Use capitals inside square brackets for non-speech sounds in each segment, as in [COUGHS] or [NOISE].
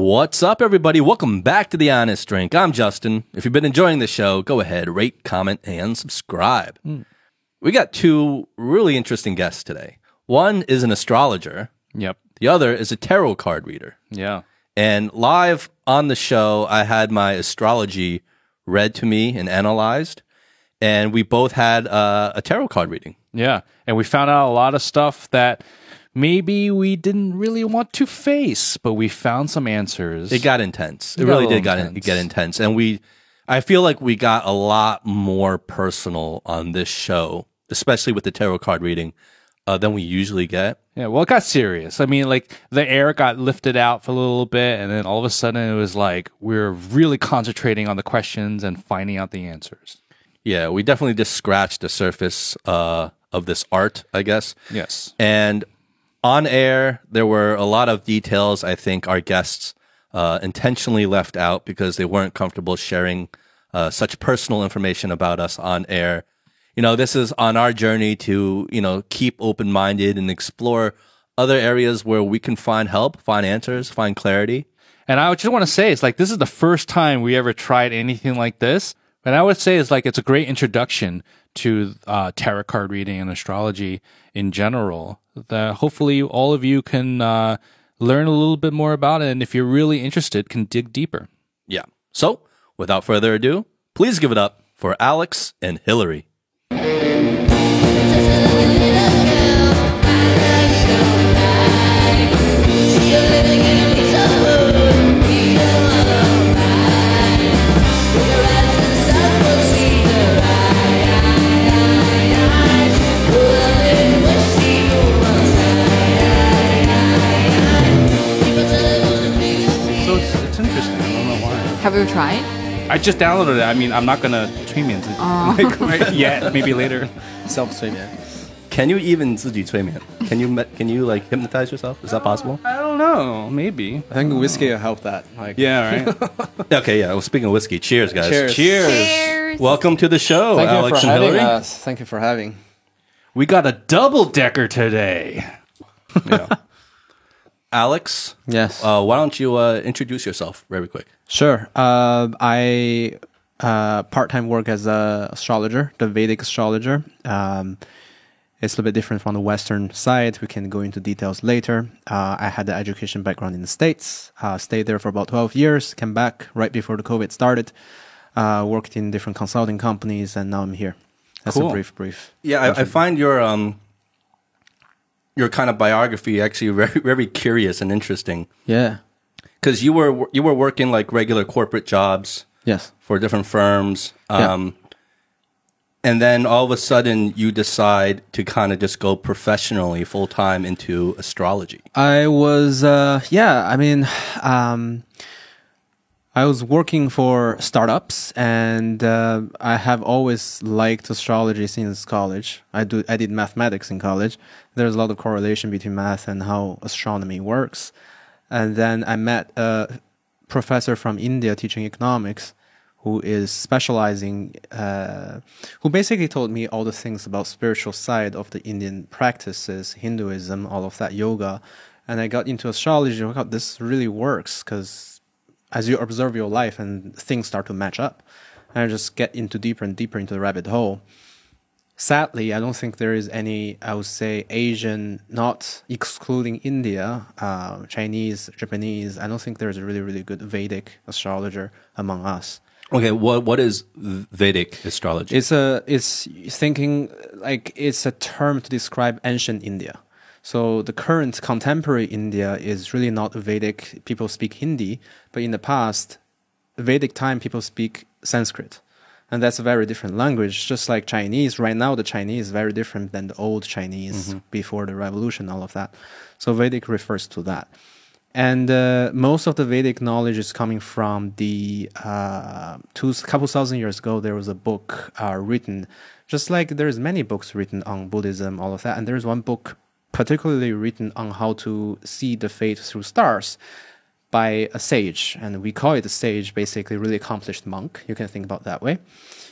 What's up, everybody? Welcome back to The Honest Drink. I'm Justin. If you've been enjoying the show, go ahead, rate, comment, and subscribe. We got two really interesting guests today. One is an astrologer, Yep. the other is a tarot card reader. Yeah. And live on the show, I had my astrology read to me and analyzed, and we both had uh, a tarot card reading. Yeah. And we found out a lot of stuff that maybe we didn't really want to face, but we found some answers. It got intense. It, It got really did got intense. get intense, and we. I feel like we got a lot more personal on this show, especially with the tarot card reading, uh, than we usually get. yeah. Well, it got serious. I mean, like the air got lifted out for a little bit, and then all of a sudden it was like we're really concentrating on the questions and finding out the answers. Yeah, we definitely just scratched the surface uh, of this art, I guess. Yes. And on air, there were a lot of details I think our guests uh, intentionally left out because they weren't comfortable sharing uh, such personal information about us on air. You know, this is on our journey to, you know, keep open minded and explore other areas where we can find help, find answers, find clarity. And I just want to say, it's like this is the first time we ever tried anything like this. And I would say it's like it's a great introduction to uh, tarot card reading and astrology in general. That hopefully all of you can uh, learn a little bit more about it, and if you're really interested, can dig deeper. Yeah. So, without further ado, please give it up for Alex and Hillary. Have you tried? I just downloaded it. I mean, I'm not gonna train it [LAUGHS] like, right yet. Maybe later. [LAUGHS] self 催眠。 Can you even 自己催眠? Can you me- can you like hypnotize yourself? Is that possible? I don't know. Maybe. I think whiskey will help that. Like, Yeah. Right. [LAUGHS] Okay, yeah. Well, speaking of whiskey, cheers, guys. Cheers. Cheers. Cheers. Welcome to the show, Thank Alex you for and having Hillary. us. Thank you for having. We got a double decker today. Yeah. Alex, Yes. uh, why don't you uh, introduce yourself very quick? sure. Uh, I uh, part time work as a astrologer, the Vedic astrologer. Um, it's a little bit different from the Western side. We can go into details later. Uh, I had the education background in the States. Uh, stayed there for about 12 years. Came back right before the COVID started. Uh, worked in different consulting companies, and now I'm here. That's Cool. a brief, brief. Yeah, I, I find your um your kind of biography actually very [LAUGHS] very curious and interesting Yeah. because you were you were working like regular corporate jobs Yes. for different firms. Yeah. Um, And then all of a sudden, you decide to kind of just go professionally, full time into astrology. I was, uh, yeah, I mean, [SIGHS] um, I was working for startups, and uh, I have always liked astrology since college. I do, I did mathematics in college. There's a lot of correlation between math and how astronomy works. And then I met a professor from India teaching economics, who is specializing, uh, who basically told me all the things about spiritual side of the Indian practices, Hinduism, all of that yoga, and I got into astrology. I thought this really works because as you observe your life and things start to match up, and I just get into deeper and deeper into the rabbit hole. Sadly, I don't think there is any, I would say, Asian, not excluding India, uh, Chinese, Japanese. I don't think there's a really, really good Vedic astrologer among us. Okay, what what is Vedic astrology? It's a it's thinking like it's a term to describe ancient India. So the current contemporary India is really not Vedic. People speak Hindi, but in the past, Vedic time people speak Sanskrit, and that's a very different language. Just like Chinese, right now the Chinese is very different than the old Chinese before the revolution, all of that. So Vedic refers to that. And uh, most of the Vedic knowledge is coming from the uh, two couple thousand years ago. There was a book uh, written, just like there's many books written on Buddhism, all of that. And there's one book particularly written on how to see the fate through stars by a sage, and we call it a sage, basically really accomplished monk. You can think about that way,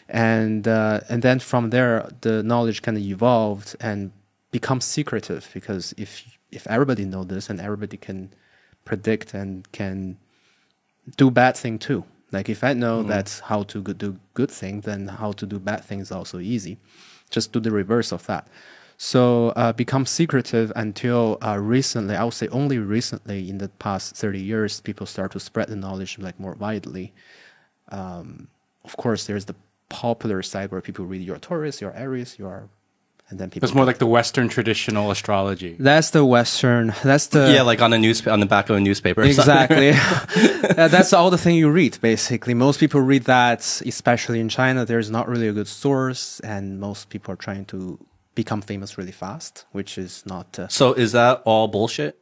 and uh, and then from there the knowledge kind of evolved and becomes secretive because if if everybody know this and everybody can predict and can do bad thing too. Like if I know that's how to do good thing, then how to do bad thing is also easy. Just do the reverse of that. So uh, become secretive until uh, recently. I would say only recently, in the past thirty years, people start to spread the knowledge like more widely. Um, of course, there's the popular side where people read your Taurus, your Aries, your, and then people. It's more like the Western traditional astrology. that's the Western. That's the yeah, like on a news on the back of a newspaper. or exactly. [LAUGHS] [LAUGHS] That's all the thing you read, basically. Most people read that, especially in China. There's not really a good source, and most people are trying to become famous really fast, which is not. Uh, So is that all bullshit?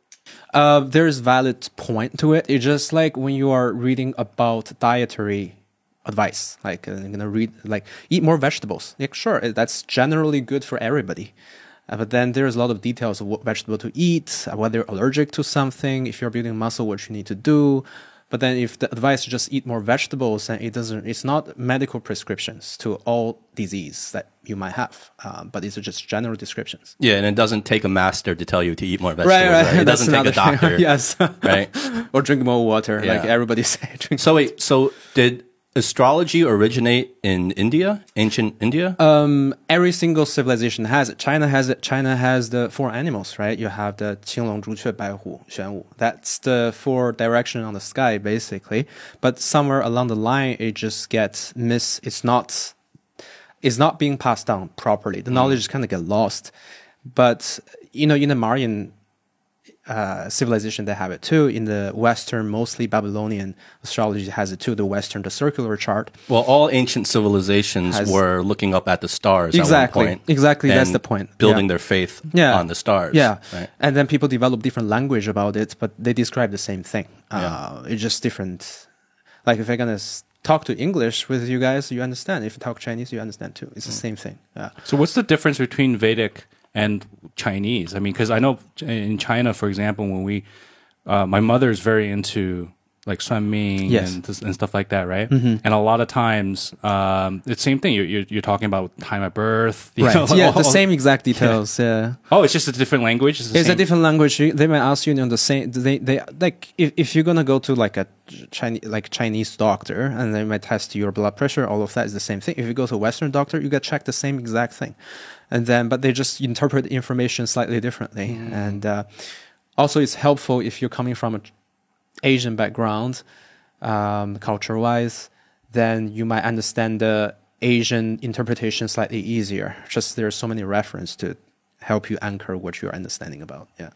uh, there's valid point to it. It's just like when you are reading about dietary advice, like uh, you're gonna read like eat more vegetables. Like sure, uh, that's generally good for everybody. Uh, but then there's a lot of details of what vegetable to eat, uh, whether you're allergic to something, if you're building muscle, what you need to do. But then if the advice is just eat more vegetables, then it doesn't. It's not medical prescriptions to all disease that you might have, uh, but these are just general descriptions. Yeah, and it doesn't take a master to tell you to eat more vegetables. Right, right. It [LAUGHS] doesn't take a [LAUGHS] doctor. yes. Right. [LAUGHS] or drink more water, like Yeah. everybody say. So wait, so did astrology originate in India, ancient India? Um, every single civilization has it. China has it. China has the four animals, right? You have the Qinglong, Zhuque, Baihu, Xuanwu. That's the four direction on the sky, basically. But somewhere along the line, it just gets miss. It's not, it's not being passed down properly. The mm. knowledge mm. kind of get lost. But you know, in the Mayan uh, civilization they have it too. In the Western, mostly Babylonian astrology has it too. The Western, the circular chart. well, all ancient civilizations Has- were looking up at the stars Exactly. at one point. Exactly, that's the point. Building Yeah. their faith Yeah. on the stars. Yeah, Right? and then people develop different language about it, but they describe the same thing. Uh, it's just different. Like if I'm gonna talk to English with you guys, you understand. If you talk Chinese, you understand too. Mm. It's the same thing. Yeah. So what's the difference between Vedic and Chinese? I mean, because I know in China, for example, when we, uh, my mother is very into like Suan Ming Yes. Mm-hmm. and, and stuff like that, right? And a lot of times, um, it's the same thing. You're, you're, you're talking about time of birth. [LAUGHS] you know, yeah, all- the same exact [LAUGHS] details. Yeah. Oh, it's just a different language. It's, It's a different language. They might ask you, you know, the same. They, they like if, if you're gonna go to like a Chinese like Chinese doctor and they might test your blood pressure. All of that is the same thing. If you go to a Western doctor, you get checked the same exact thing, and then but they just interpret information slightly differently. And uh, also, it's helpful if you're coming from an Asian background, um, culture wise, then you might understand the Asian interpretation slightly easier. Just there's so many reference to help you anchor what you're understanding about. Yeah.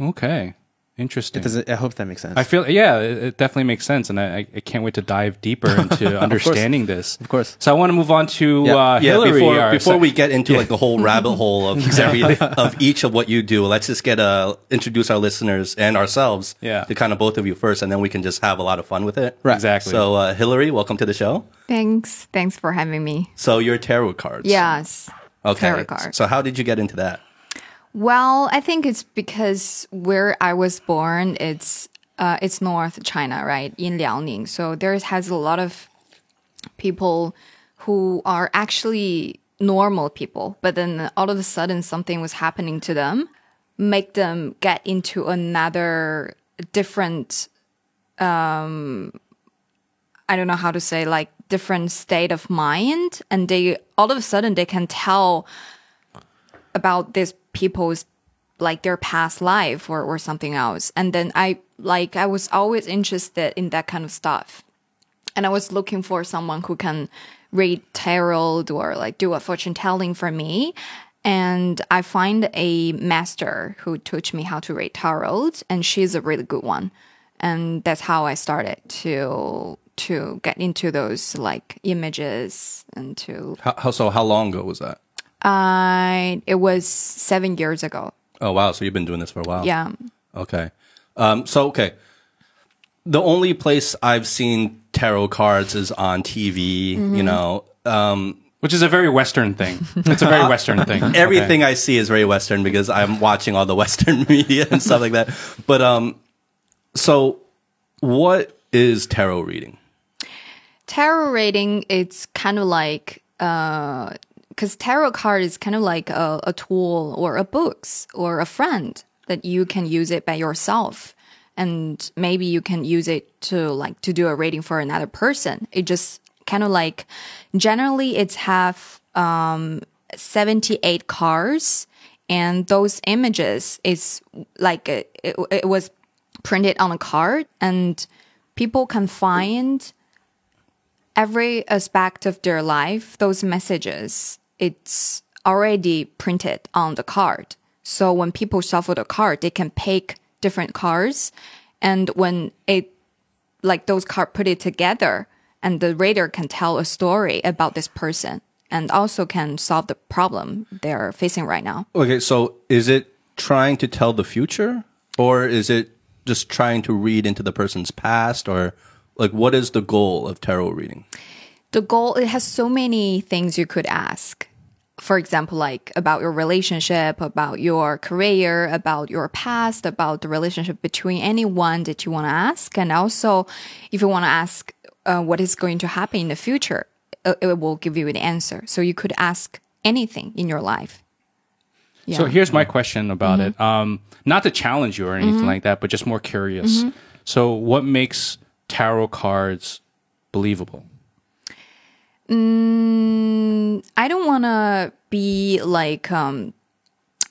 Okay. Interesting. Does it, I hope that makes sense. I feel, yeah, it, it definitely makes sense. And I, I can't wait to dive deeper [LAUGHS] into understanding this. Of course. So I want to move on to Yeah. uh, Yeah, Hillary. before, our before sec- we get into like [LAUGHS] the whole rabbit hole of every of each of what you do, let's just get uh introduce our listeners and ourselves Yeah. to kind of both of you first, and then we can just have a lot of fun with it. Right. Exactly. So, uh, Hillary, welcome to the show. Thanks. Thanks for having me. So, your tarot cards. Yes. Okay. Tarot cards. So, how did you get into that? Well, I think it's because where I was born, it's uh, it's North China, right, in Liaoning. So there has a lot of people who are actually normal people, but then all of a sudden something was happening to them, make them get into another different, um, I don't know how to say, like different state of mind, and they all of a sudden they can tell about these people's like their past life or, or something else. And then I like I was always interested in that kind of stuff. And I was looking for someone who can read tarot or like do a fortune telling for me. And I find a master who taught me how to read tarot, and she's a really good one. And that's how I started to to get into those like images and to How, how so? How long ago was that? I it was seven years ago. Oh, wow. So, you've been doing this for a while. Yeah. Okay. Um, so, okay. The only place I've seen tarot cards is on TV, Mm-hmm. you know. Um, which is a very Western thing. It's a very [LAUGHS] Western thing. [LAUGHS] everything I see is very Western because I'm watching all the Western [LAUGHS] media and stuff like that. But um, so what is tarot reading? tarot reading it's kind of like uh because tarot card is kind of like a, a tool or a books or a friend that you can use it by yourself. And maybe you can use it to like to do a rating for another person. It just kind of like generally it's have um 78 cards. And those images is like it, it, it was printed on a card. And people can find every aspect of their life those messages it's already printed on the card. So when people shuffle the card they can pick different cards. And when it like those cards put it together and the reader can tell a story about this person and also can solve the problem they're facing right now. Okay, so is it trying to tell the future? Or is it just trying to read into the person's past? Or like what is the goal of tarot reading? the goal it has so many things you could ask for example like about your relationship about your career about your past about the relationship between anyone that you want to ask. And also if you want to ask uh, what is going to happen in the future uh, it will give you an answer. So you could ask anything in your life. So here's my question about it. Um, not to challenge you or anything like that, but just more curious. So what makes tarot cards believable? I don't want to be like um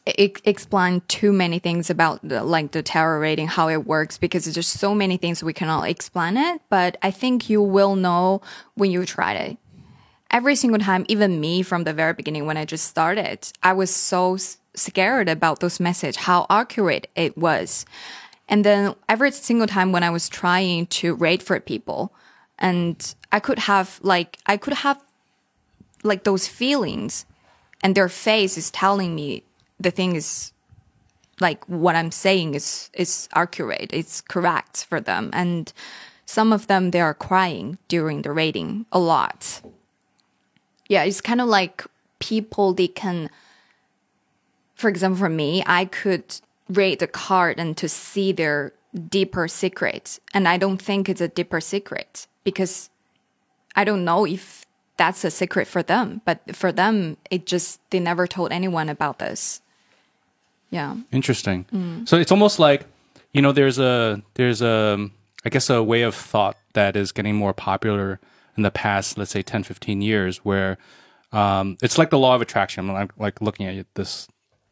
explain too many things about the, like the tarot rating how it works because there's just so many things we cannot explain it but i think you will know when you try it. Every single time even me from the very beginning when i just started i was so scared about those message how accurate it was. And then every single time when i was trying to rate for people and i could have like i could have like those feelings and their face is telling me the thing is like what i'm saying is is accurate it's correct for them. And some of them they are crying during the rating a lot. Yeah it's kind of like people they can for example for me i could rate the card and to see their deeper secret and i don't think it's a deeper secret because I don't know if that's a secret for them, but for them, it just, they never told anyone about this. Yeah. Interesting. So it's almost like, you know, there's a there's a I guess a way of thought that is getting more popular in the past, let's say 10, 15 years, where um, it's like the law of attraction. I'm like looking at this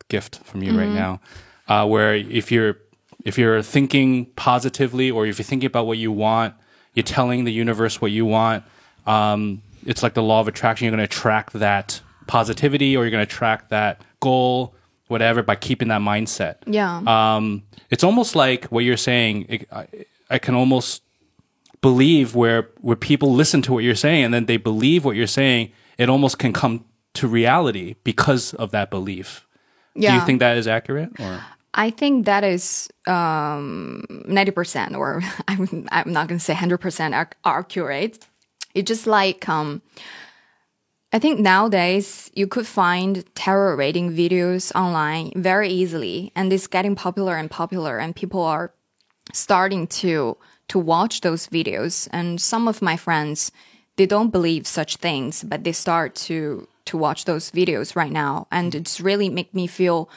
gift from you right now, uh, where if you're if you're thinking positively or if you're thinking about what you want, you're telling the universe what you want. Um, it's like the law of attraction. You're going to attract that positivity, or you're going to attract that goal, whatever, by keeping that mindset. Yeah. Um, it's almost like what you're saying. It, I, I can almost believe where where people listen to what you're saying and then they believe what you're saying. It almost can come to reality because of that belief. yeah. Do you think that is accurate? Or I think that is um, 90%, or [LAUGHS] I'm, I'm not going to say 100% ac- accurate. It's just like, um, I think nowadays you could find tarot rating videos online very easily, and it's getting popular and popular, and people are starting to to watch those videos. And some of my friends, they don't believe such things, but they start to to watch those videos right now, and it's really make me feel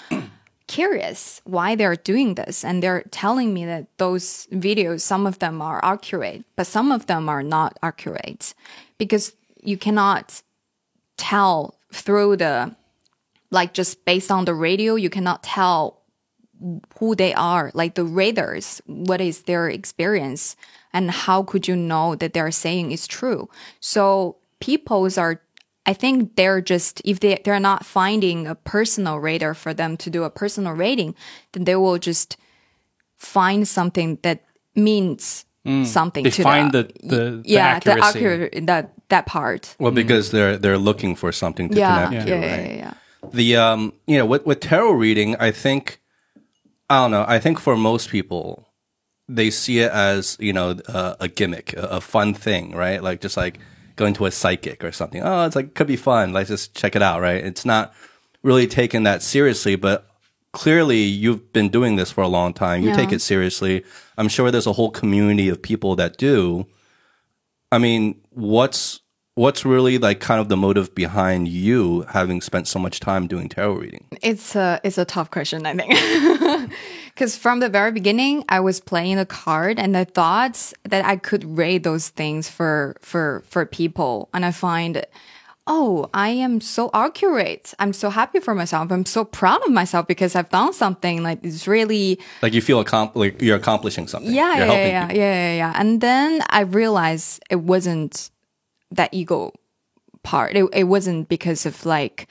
curious why they're doing this and they're telling me that those videos some of them are accurate but some of them are not accurate. Because you cannot tell through the like just based on the radio you cannot tell who they are. Like the readers what is their experience and how could you know that they're saying is true? So people's are I think they're just if they they're not finding a personal radar for them to do a personal rating, then they will just find something that means something they to find the, the- the- the yeah the accuracy. accurate that that part. Well, because they're they're looking for something to Yeah, connect yeah, to, yeah, right? yeah, yeah. The um, you know, with with tarot reading, I think I don't know. I think for most people, they see it as you know uh, a gimmick, a, a fun thing, right? Like just like going to a psychic or something. Oh, it's like could be fun. Let's just check it out, right? It's not really taken that seriously, but clearly you've been doing this for a long time. You Yeah. take it seriously. I'm sure there's a whole community of people that do. I mean, what's what's really like kind of the motive behind you having spent so much time doing tarot reading? It's a it's a tough question, I think. [LAUGHS] Because from the very beginning, I was playing the card, and I thought that I could rate those things for for for people, and I find, oh, I am so accurate. I'm so happy for myself. I'm so proud of myself because I've done something like it's really Like you feel accom- like you're accomplishing something. yeah, You're yeah, yeah, yeah, yeah, yeah. And then I realized it wasn't that ego part. It, it wasn't because of like,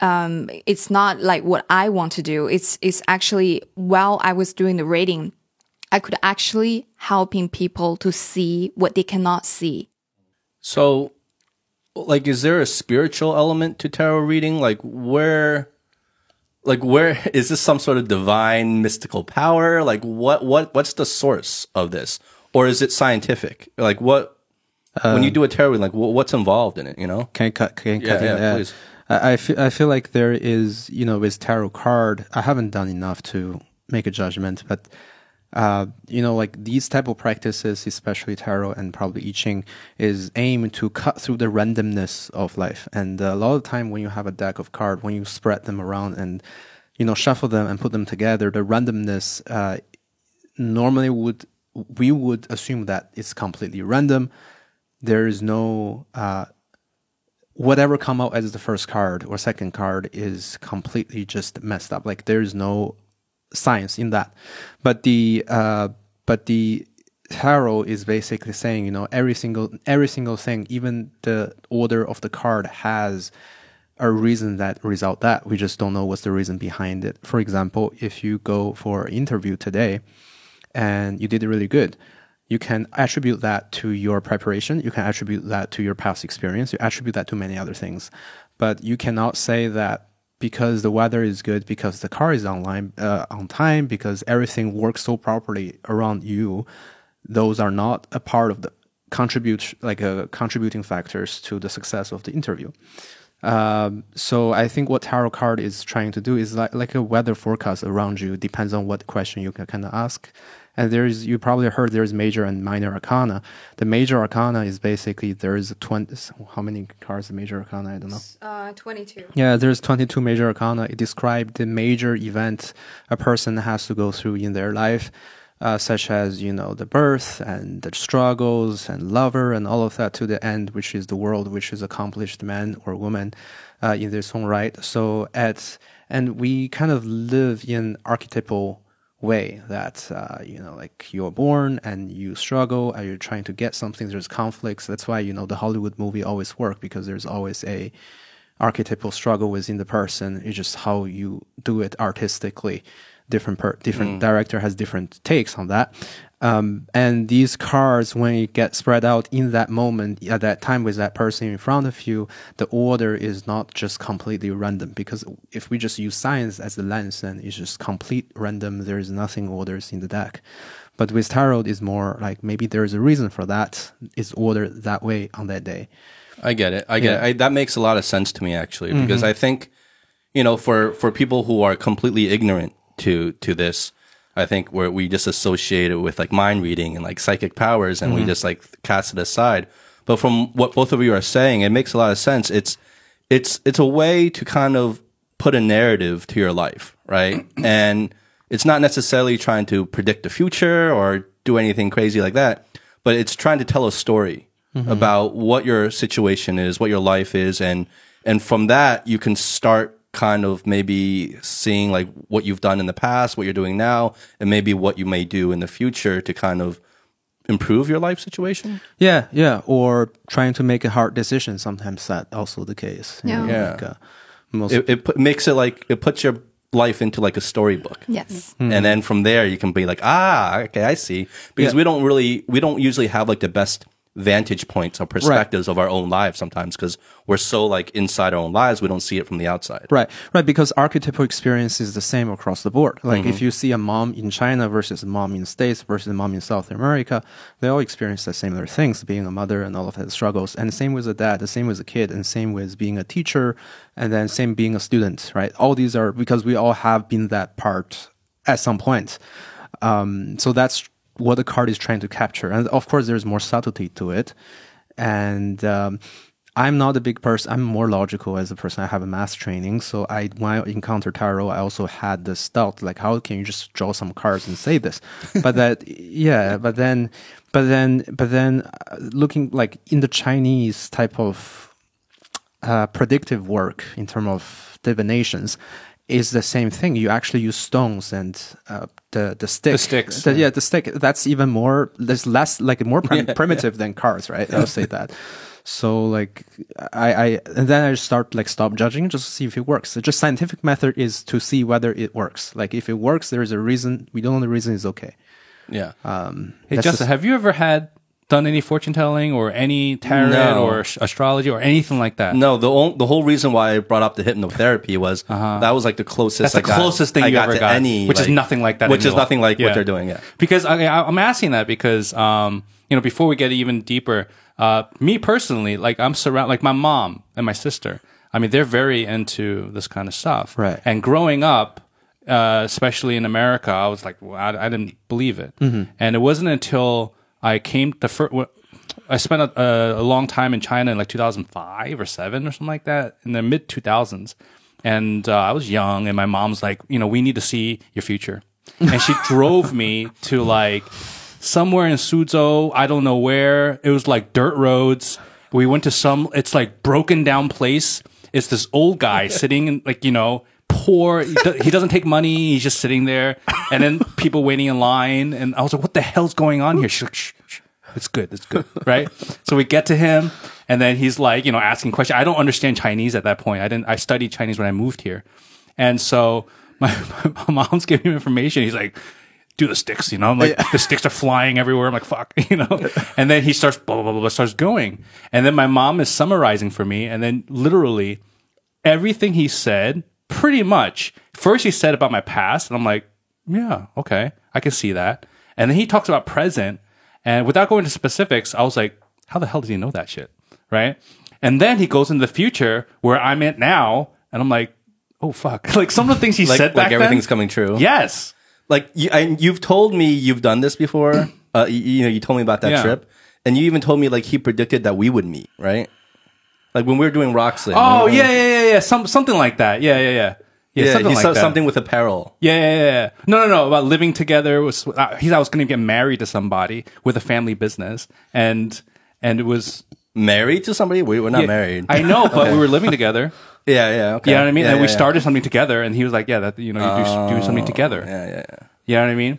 um, it's not like what I want to do. It's, it's actually while I was doing the reading, I could actually helping people to see what they cannot see. So, like, is there a spiritual element to tarot reading? Like, where, like, where [LAUGHS] is this some sort of divine mystical power? Like, what, what, what's the source of this, or is it scientific? Like, what, when you do a tarot reading, like, what's involved in it? You know? Can I cut? Can I Yeah, cut in? yeah, please. I, I feel I feel like there is you know with tarot card. I haven't done enough to make a judgment, but uh, you know like these type of practices, especially tarot and probably I Ching, is aimed to cut through the randomness of life. And a lot of time when you have a deck of card, when you spread them around and you know shuffle them and put them together, the randomness uh, normally would we would assume that it's completely random. There is no uh, whatever come out as the first card or second card is completely just messed up. Like there's no science in that. But the uh, but the tarot is basically saying you know every single every single thing, even the order of the card has a reason that result that we just don't know what's the reason behind it. For example, if you go for interview today and you did really good, you can attribute that to your preparation. You can attribute that to your past experience. You attribute that to many other things. But you cannot say that because the weather is good, because the car is online uh, on time, because everything works so properly around you, those are not a part of the contribute like uh, contributing factors to the success of the interview. Um, so I think what tarot card is trying to do is like like a weather forecast around you. Depends on what question you can kind of ask. And there's you probably heard there's major and minor arcana. The major arcana is basically there's twenty. How many cards? The major arcana? I don't know. Uh, 22. Yeah, there's 22 major arcana. It describes the major event a person has to go through in their life, uh, such as, you know, the birth and the struggles and lover and all of that to the end, which is the world, which is accomplished man or woman uh, in their own right. So at, and we kind of live in archetypal way that uh, you know like you're born and you struggle and you're trying to get something there's conflicts. That's why you know the hollywood movie always work because there's always a archetypal struggle within the person. It's just how you do it artistically. Different per- different director has different takes on that um, and these cards when you get spread out in that moment at that time with that person in front of you the order is not just completely random because if we just use science as the lens then it's just complete random there is nothing orders in the deck but with tarot it's more like maybe there's a reason for that it's ordered that way on that day I get it. I get Yeah. it. I, that makes a lot of sense to me actually, because I think, you know, for for people who are completely ignorant to to this, I think where we just associate it with like mind reading and like psychic powers, and we mm-hmm. just like cast it aside. But from what both of you are saying, it makes a lot of sense. It's it's it's a way to kind of put a narrative to your life, right? [CLEARS THROAT] and it's not necessarily trying to predict the future or do anything crazy like that, but it's trying to tell a story mm-hmm. about what your situation is, what your life is, and and from that you can start kind of maybe seeing like what you've done in the past, what you're doing now, and maybe what you may do in the future to kind of improve your life situation. Yeah, yeah, or trying to make a hard decision. Sometimes that also the case. you know, Yeah. Yeah. like, uh, most It, it put, makes it like it puts your life into like a storybook. Yes. And then from there you can be like, ah, okay, I see. Because Yeah. we don't really, we don't usually have like the best vantage points or perspectives of our own lives sometimes because we're so like inside our own lives, we don't see it from the outside. Right, right. Because archetypal experience is the same across the board. Like if you see a mom in China versus a mom in States versus a mom in South America, they all experience the similar things, being a mother and all of the struggles. And the same with a dad, the same with a kid, and same with being a teacher, and then same being a student. Right. All these are because we all have been that part at some point. Um, so that's what the card is trying to capture. And of course, there's more subtlety to it. and um, I'm not a big person. I'm more logical as a person. I have a math training, so I when I encounter tarot, I also had this doubt, like how can you just draw some cards and say this? [LAUGHS] But that, yeah, but then, but then, but then, uh, looking like in the Chinese type of uh, predictive work in terms of divinations is the same thing. You actually use stones and uh, the the stick. The sticks, The- yeah, the stick. That's even more. There's less like more prim- primitive than cards, right? I'll say that. So like I, I and then I just start like stop judging, just see if it works. The just scientific method is to see whether it works. Like if it works, there is a reason. We don't know the reason is okay. Yeah. Um, Hey, Justin, just- have you ever had done any fortune telling or any tarot No. or sh- astrology or anything like that? No, the the whole reason why I brought up the hypnotherapy was that was like the closest. Uh-huh. That's the got- closest thing I you got ever to got, any, which is nothing like that. Which is nothing like Yeah. what they're doing. Yeah. Because I, I- I'm asking that because um, you know before we get even deeper, uh, me personally, like I'm surrounded, like my mom and my sister. I mean, they're very into this kind of stuff. Right. And growing up, uh, especially in America, I was like, well, I, I didn't believe it. Mm-hmm. And it wasn't until I came the first. I spent a, a, a long time in China in like 2005 or seven or something like that in the mid 2000s, and uh, I was young, and my mom's like, you know, we need to see your future, [LAUGHS] and she drove me to like somewhere in Suzhou, I don't know where. It was like dirt roads. We went to some. It's like broken down place. It's this old guy [LAUGHS] sitting in like you know poor. He, do, he doesn't take money. He's just sitting there, and then people waiting in line. And I was like, "What the hell's going on here?" She's like, shh, shh. It's good. It's good. [LAUGHS] Right. so we get to him and then he's like, you know, asking questions. I don't understand Chinese at that point. I didn't, I studied Chinese when I moved here. And so [LAUGHS] my, my mom's giving him information. He's like, do the sticks, you know, I'm like the sticks are flying everywhere. I'm like, fuck, [LAUGHS] you know, and then he starts, blah, blah, blah, blah, starts going. And then my mom is summarizing for me. And then literally everything he said, pretty much. First, he said about my past, and I'm like, yeah, okay, I can see that. And then he talks about present, and without going into specifics, I was like, how the hell does he know that shit, right? And then he goes into the future where I'm at now, and I'm like, oh fuck, [LAUGHS] like some of the things he Like, said like everything's then, coming true. Yes, Like you, and you've told me you've done this before. [CLEARS THROAT] Uh, you, you know, you told me about that Yeah. trip, and you even told me like he predicted that we would meet, right? Like when we were doing Roxley. Oh yeah, yeah, yeah, yeah. Some something like that. Yeah, yeah, yeah. Yeah, yeah. something like that. something with apparel. Yeah, yeah, yeah. No, no, no. About living together was. Uh, he, I was going to get married to somebody with a family business, and and it was. Married to somebody? We were not yeah, married. I know, but we were living together. [LAUGHS] yeah, yeah. Okay. You know what I mean? Yeah, and we started something together, and he was like, "Yeah, that you know, you do, do something together." Yeah, yeah, yeah. You know what I mean?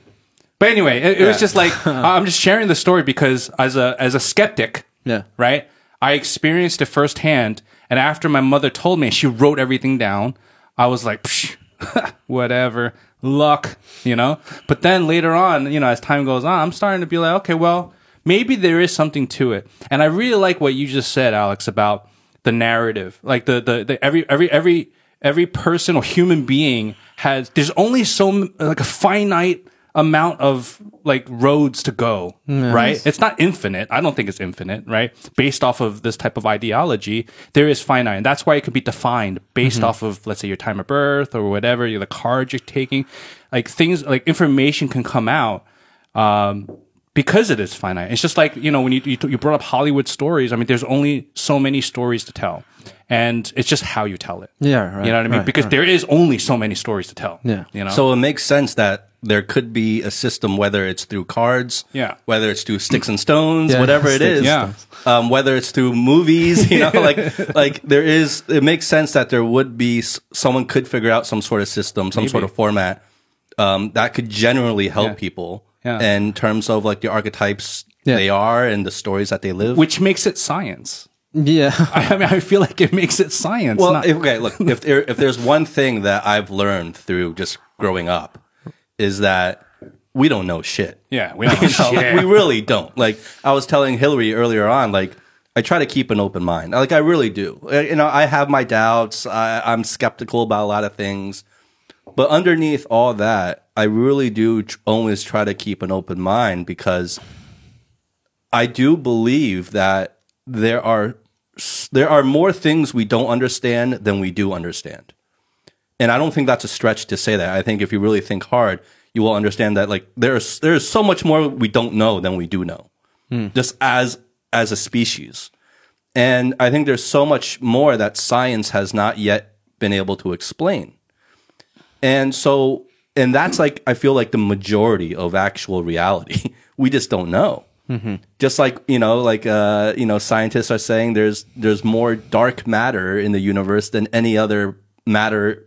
But anyway, it, it was just like [LAUGHS] I'm just sharing the story because as a as a skeptic, Yeah. right? I experienced it firsthand, and after my mother told me, she wrote everything down. I was like, [LAUGHS] whatever, luck, you know. But then later on, you know, as time goes on, I'm starting to be like, okay, well, maybe there is something to it. And I really like what you just said, Alex, about the narrative, like the the, the every every every every person or human being has. There's only so like a finite amount of like roads to go, right? It's not infinite. I don't think it's infinite, right? Based off of this type of ideology, there is finite. And that's why it could be defined based off of, let's say, your time of birth or whatever, the cards you're taking. Like things, like information can come out. Um, because it is finite. It's just like, you know, when you, you, you brought up Hollywood stories, I mean, there's only so many stories to tell. And it's just how you tell it. Yeah, right, You know what I mean? right, because right. there is only so many stories to tell. Yeah. You know? So it makes sense that there could be a system, whether it's through cards, Yeah. whether it's through sticks and stones, Yeah, whatever it is, yeah, um, whether it's through movies, you know, [LAUGHS] like like there is. It makes sense that there would be someone could figure out some sort of system, some sort of format um, that could generally help Yeah. people Yeah. in terms of like the archetypes Yeah. they are and the stories that they live. which makes it science. Yeah. [LAUGHS] I mean, I feel like it makes it science. Well, not- if, okay, look, if there if there's one thing that I've learned through just growing up is that we don't know shit. yeah, we don't [LAUGHS] know, shit. we really don't. Like I was telling Hillary earlier on, like I try to keep an open mind. Like I really do. You know, I have my doubts. I, I'm skeptical about a lot of things, but underneath all that, I really do always try to keep an open mind because I do believe that there are there are more things we don't understand than we do understand. And I don't think that's a stretch to say that. I think if you really think hard, you will understand that like there's there's so much more we don't know than we do know. Just as as a species. And I think there's so much more that science has not yet been able to explain. And so, and that's like, I feel like the majority of actual reality. [LAUGHS] we just don't know. Just like, you know, like, uh, you know, scientists are saying there's, there's more dark matter in the universe than any other matter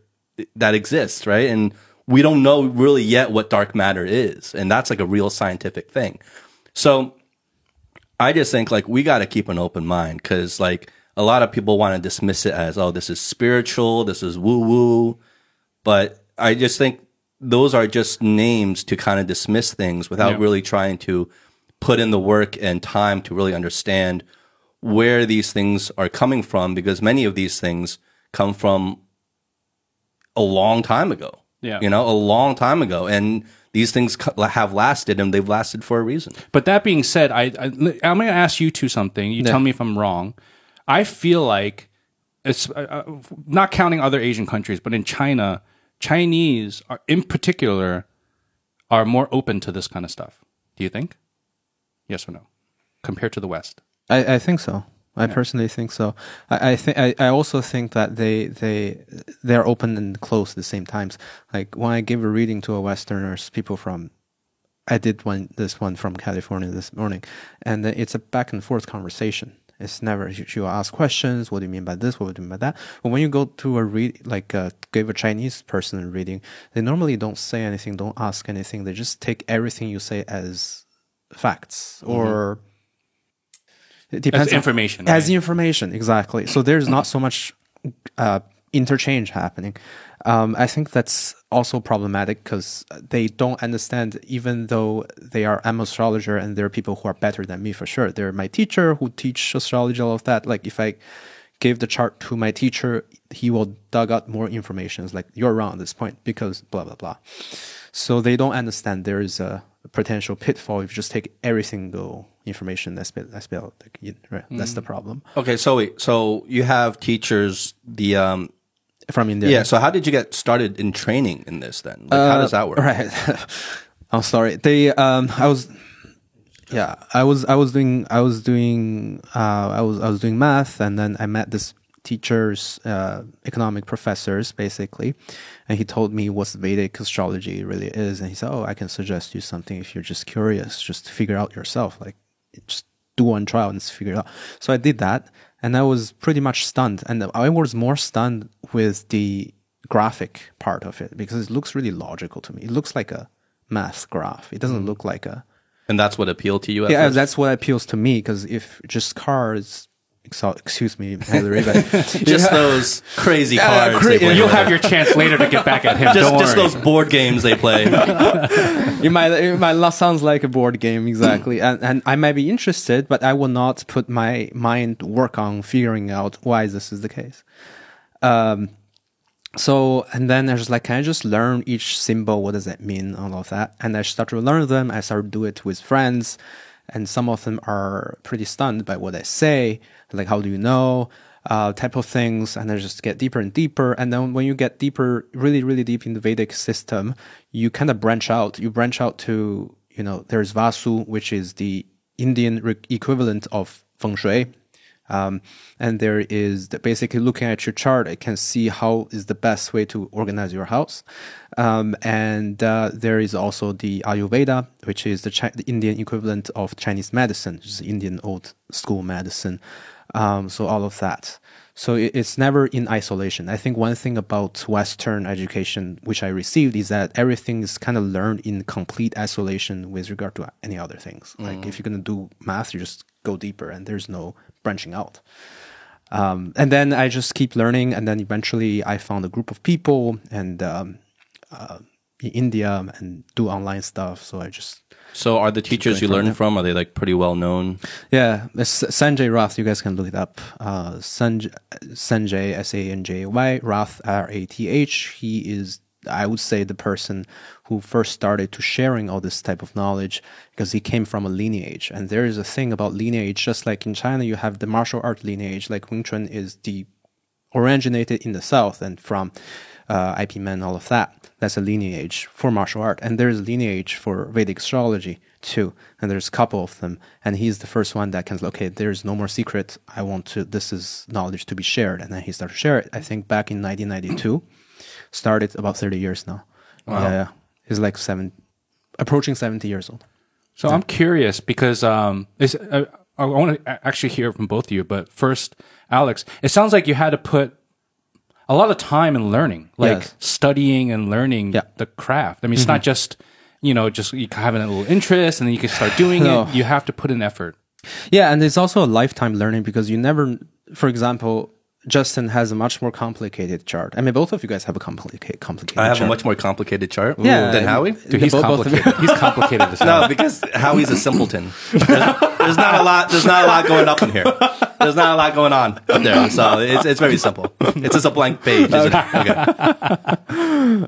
that exists, right? And we don't know really yet what dark matter is. And that's like a real scientific thing. So I just think like we got to keep an open mind because like a lot of people want to dismiss it as, oh, this is spiritual, this is woo woo. But I just think those are just names to kind of dismiss things without Yeah. really trying to put in the work and time to really understand where these things are coming from because many of these things come from a long time ago. Yeah. You know, a long time ago. And these things have lasted and they've lasted for a reason. But that being said, I, I I'm going to ask you two something. You tell me if I'm wrong. I feel like it's uh, uh, not counting other Asian countries, but in China, Chinese are in particular are more open to this kind of stuff. Do you think? Yes or no? Compared to the West. I, I think so. I personally think so. I, I think I, I also think that they they they're open and closed at the same times. Like when I give a reading to a Westerners, people from I did one this one from California this morning, and it's a back and forth conversation. It's never you, you ask questions. What do you mean by this? What do you mean by that? But when you go to a read like uh, give a Chinese person a reading, they normally don't say anything, don't ask anything. They just take everything you say as facts or. It depends on- information, As right? information, exactly. So there's not so much uh, interchange happening. Um, I think that's also problematic because they don't understand, even though they are, I'm astrologer and there are people who are better than me for sure. They're my teacher who teach astrology, all of that. Like if I give the chart to my teacher, he will dug out more information. It's like, you're wrong at this point because blah, blah, blah. So they don't understand there is a potential pitfall if you just take every single information that's been, that's you- right? That's the problem Okay, so wait, so you have teachers, the um, from India. yeah. So how did you get started in training in this then? Like, how does that work? Right. [LAUGHS] I'm sorry. They um I was yeah, I was I was doing I was doing uh I was I was doing math and then I met this teachers uh economic professors basically and he told me what Vedic astrology really is and he said, "Oh, I can suggest you something if you're just curious, just figure out yourself like just do one trial and figure it out." So I did that and I was pretty much stunned and I was more stunned with the graphic part of it because it looks really logical to me. It looks like a math graph. It doesn't mm-hmm. look like a And that's what appealed to you. Yeah. first? That's what appeals to me because if just cars, excuse me, Hillary, but [LAUGHS] just those crazy cards. cra- You'll have your chance later to get back at him. just, Don't just those board games they play. [LAUGHS] [LAUGHS] it might it might sounds like a board game exactly, and and I might be interested, but I will not put my mind work on figuring out why this is the case. Um, so and then I was like, can I just learn each symbol? What does that mean? All of that, and I start to learn them. I start to do it with friends, and some of them are pretty stunned by what I say. Like, how do you know? Uh, type of things, and I just get deeper and deeper. And then when you get deeper, really, really deep in the Vedic system, you kind of branch out. You branch out to, you know, there's Vastu, which is the Indian re- equivalent of feng shui. Um, and there is the, basically looking at your chart, it can see how is the best way to organize your house. Um, and uh, there is also the Ayurveda, which is the, Chi- the Indian equivalent of Chinese medicine, which is Indian old school medicine. Um, so all of that. So it's never in isolation. I think one thing about Western education, which I received, is that everything is kind of learned in complete isolation with regard to any other things. Like if you're going to do math, you just go deeper and there's no branching out. Um, and then I just keep learning. And then eventually I found a group of people and um, uh, in India and do online stuff. So I just So are the teachers you learned from, are they like pretty well known? Yeah, it's Sanjay Rath. You guys can look it up. Uh, Sanjay, Sanjay S A N J Y Rath R A T H. He is, I would say, the person who first started to sharing all this type of knowledge because he came from a lineage. And there is a thing about lineage, just like in China, you have the martial art lineage. Like Wing Chun is the originated in the south and from uh, Ip Man, all of that. That's a lineage for martial art, and there's a lineage for Vedic astrology. too. And there's a couple of them, and he's the first one that can okay, there's no more secret. I want to. This is knowledge to be shared, and then he started to share it. I think back in 1992, started about 30 years now. Yeah, yeah, he's like seven, approaching 70 years old. So I'm curious because um, is, uh, I want to actually hear from both of you. But first, Alex, it sounds like you had to put a lot of time in learning, like Yes. studying and learning Yeah. the craft. I mean, it's not just you know just you having a little interest and then you can start [LAUGHS] doing No. it. You have to put in effort. Yeah, and it's also a lifetime learning because you never, for example, Justin has a much more complicated chart. I mean, both of you guys have a complicated, complicated. I have chart. a much more complicated chart Yeah. than Howie. Dude, he's both- both of you. complicated. he's complicated. [LAUGHS] No, because Howie's a simpleton. There's, there's not a lot. There's not a lot going up in here. There's not a lot going on up there. So it's it's very simple. It's just a blank page. Isn't it? Okay. [LAUGHS]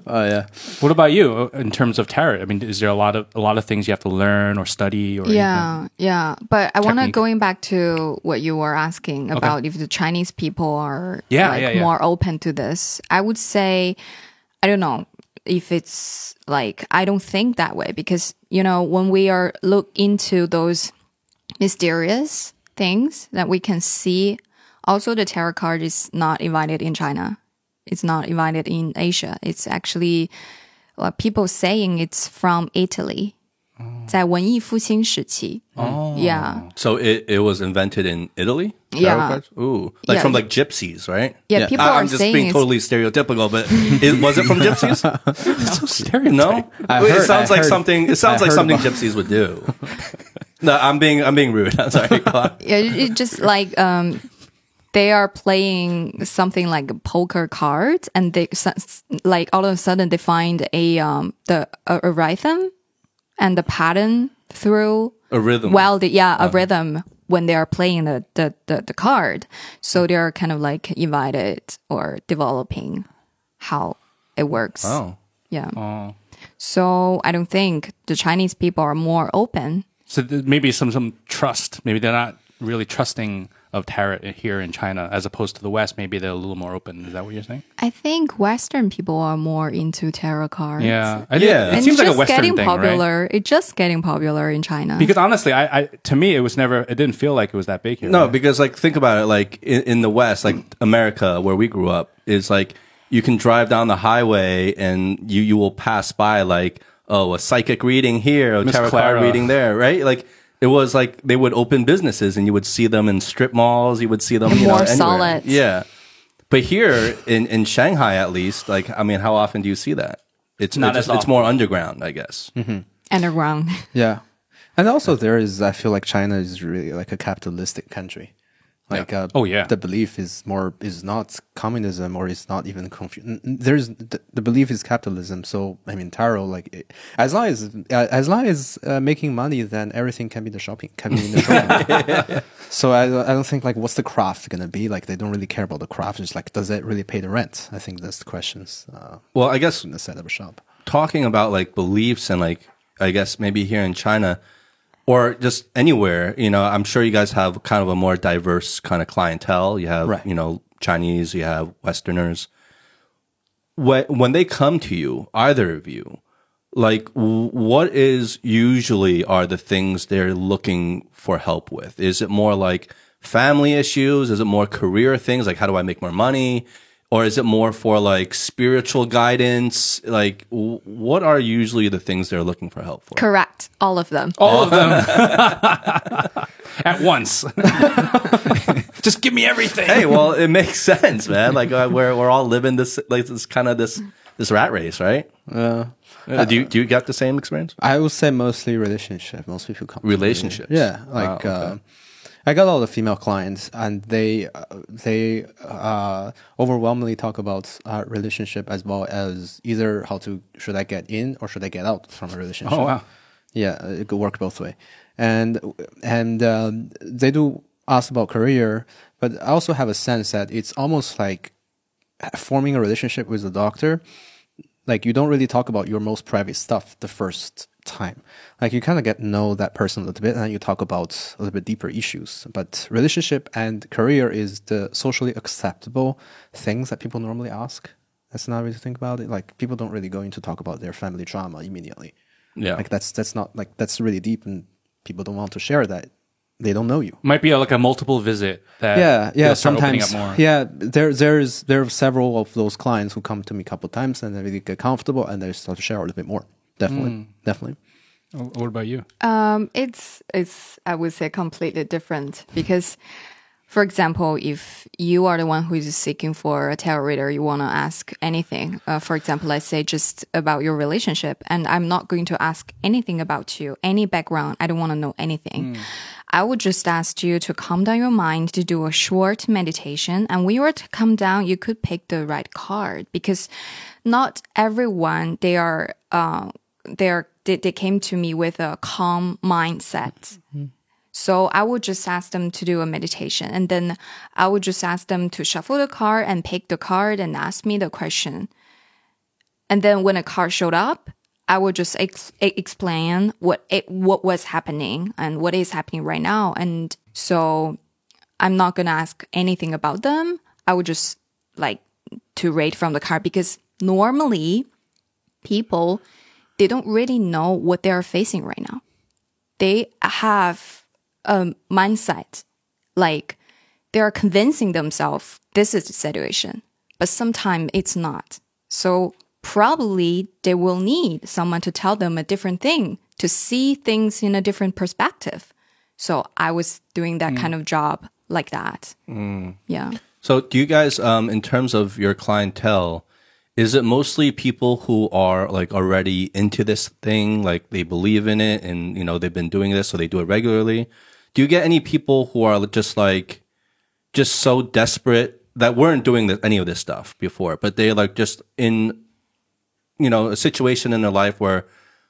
Oh yeah. What about you uh, in terms of tarot? I mean, is there a lot of a lot of things you have to learn or study or anything? Yeah, yeah. But I want to Technique. going back to what you were asking about if the Chinese people are Yeah, like yeah, yeah. more open to this. I would say, I don't know if it's like I don't think that way because you know when we are look into those mysterious things that we can see. Also, the tarot card is not invited in China. It's not invited in Asia. It's actually uh, people saying it's from Italy. 在文艺复兴时期 Yeah. So it, it was invented in Italy. Tarot Yeah. cards? Ooh, like Yeah. from like gypsies, right? Yeah, Yeah. people I- are I'm just saying being it's totally stereotypical, but [LAUGHS] it, was it from gypsies? [LAUGHS] so stereotype. No, I it heard- sounds I like heard- something. It sounds I like heard something about- gypsies would do. [LAUGHS] no, I'm being I'm being rude. I'm sorry. Go on. yeah, it it just like um they are playing something like a poker card and they s- like all of a sudden they find a um the a, a rhythm and the pattern through A rhythm. well the, yeah a uh-huh. rhythm when they are playing the, the the the card so they're kind of like invited or developing how it works Oh. yeah Oh. so i don't think the chinese people are more open So th- maybe some some trust. Maybe they're not really trusting of tarot here in China, as opposed to the West. Maybe they're a little more open. Is that what you're saying? I think Western people are more into tarot cards. Yeah, I Yeah. It and seems it's like a Western getting thing, right? popular. It's just getting popular in China. Because honestly, I, I to me it was never. It didn't feel like it was that big here. No, right? because like think about it. Like in, in the West, like America, where we grew up, is like you can drive down the highway and you you will pass by like oh a psychic reading here, a Miss tarot Clara. card reading there, right? Like it was like they would open businesses and you would see them in strip malls. You would see them And you know, more anywhere. solid. Yeah, but here in in Shanghai, at least, like I mean, how often do you see that? It's Not it's, as it's more underground, I guess. Mm-hmm. Underground. Yeah. And also there is I feel like China is really like a capitalistic country. Like uh, Oh, yeah. the belief is more is not communism or is not even confu- n- n- there's the, the belief is capitalism. So I mean tarot like it, as long as uh, as long as uh, making money then everything can be the shopping can be in the shopping. [LAUGHS] so I don't- I don't think like what's the craft gonna be like they don't really care about the craft. It's like does it really pay the rent? I think that's the questions. Uh, Well, I guess in the set of a shop. talking about like beliefs and like I guess maybe here in China or just anywhere, you know, I'm sure you guys have kind of a more diverse kind of clientele. You have, Right. you know, Chinese, you have Westerners. When when they come to you, either of you, like what is usually are the things they're looking for help with? Is it more like family issues? Is it more career things like how do I make more money? Or is it more for like spiritual guidance? Like w- what are usually the things they're looking for help for? Correct. All of them. all of them [LAUGHS] at once. [LAUGHS] Just give me everything. hey, well, it makes sense, man. Like uh, we're we're all living this like this kind of this this rat race, right? Uh, Uh, do you do you get the same experience? I would say mostly relationship. Most people come to me. Relationships. Yeah, like uh, I got a lot of female clients, and they uh, they uh, overwhelmingly talk about uh, relationship as well as either how to should I get in or should I get out from a relationship. Oh, wow. Yeah, it could work both way, and and um, they do ask about career, but I also have a sense that it's almost like forming a relationship with a doctor like you don't really talk about your most private stuff the first time. Like you kind of get to know that person a little bit, and you talk about a little bit deeper issues. But relationship and career is the socially acceptable things that people normally ask. That's not really think about it. Like people don't really go into talk about their family drama immediately. Yeah. like that's that's not like that's really deep, and people don't want to share that. They don't know you. Might be a, like a multiple visit. That yeah, yeah. Sometimes, yeah. There, there's there are several of those clients who come to me a couple of times and they really get comfortable and they start to share a little bit more. Definitely, Mm. definitely. Oh, What about you? Um, it's it's I would say completely different because, for example, if you are the one who is seeking for a tarot reader, you want to ask anything. Uh, for example, let's say just about your relationship, and I'm not going to ask anything about you, any background. I don't want to know anything. I would just ask you to calm down your mind to do a short meditation. And when you are to calm down, you could pick the right card because not everyone they are uh, they are they, they came to me with a calm mindset. So I would just ask them to do a meditation and then I would just ask them to shuffle the card and pick the card and ask me the question. And then when a card showed up, I would just ex- explain what it, what was happening and what is happening right now. And so I'm not going to ask anything about them. I would just like to rate from the card because normally people, they don't really know what they're facing right now. They have a mindset like they are convincing themselves this is the situation, but sometimes it's not. So probably they will need someone to tell them a different thing to see things in a different perspective. So I was doing that kind of job like that. Yeah. So, do you guys, um, in terms of your clientele, is it mostly people who are like already into this thing, like they believe in it, and you know they've been doing this, so they do it regularly? Do you get any people who are just like, just so desperate that weren't doing this, any of this stuff before, but they like just in, you know, a situation in their life where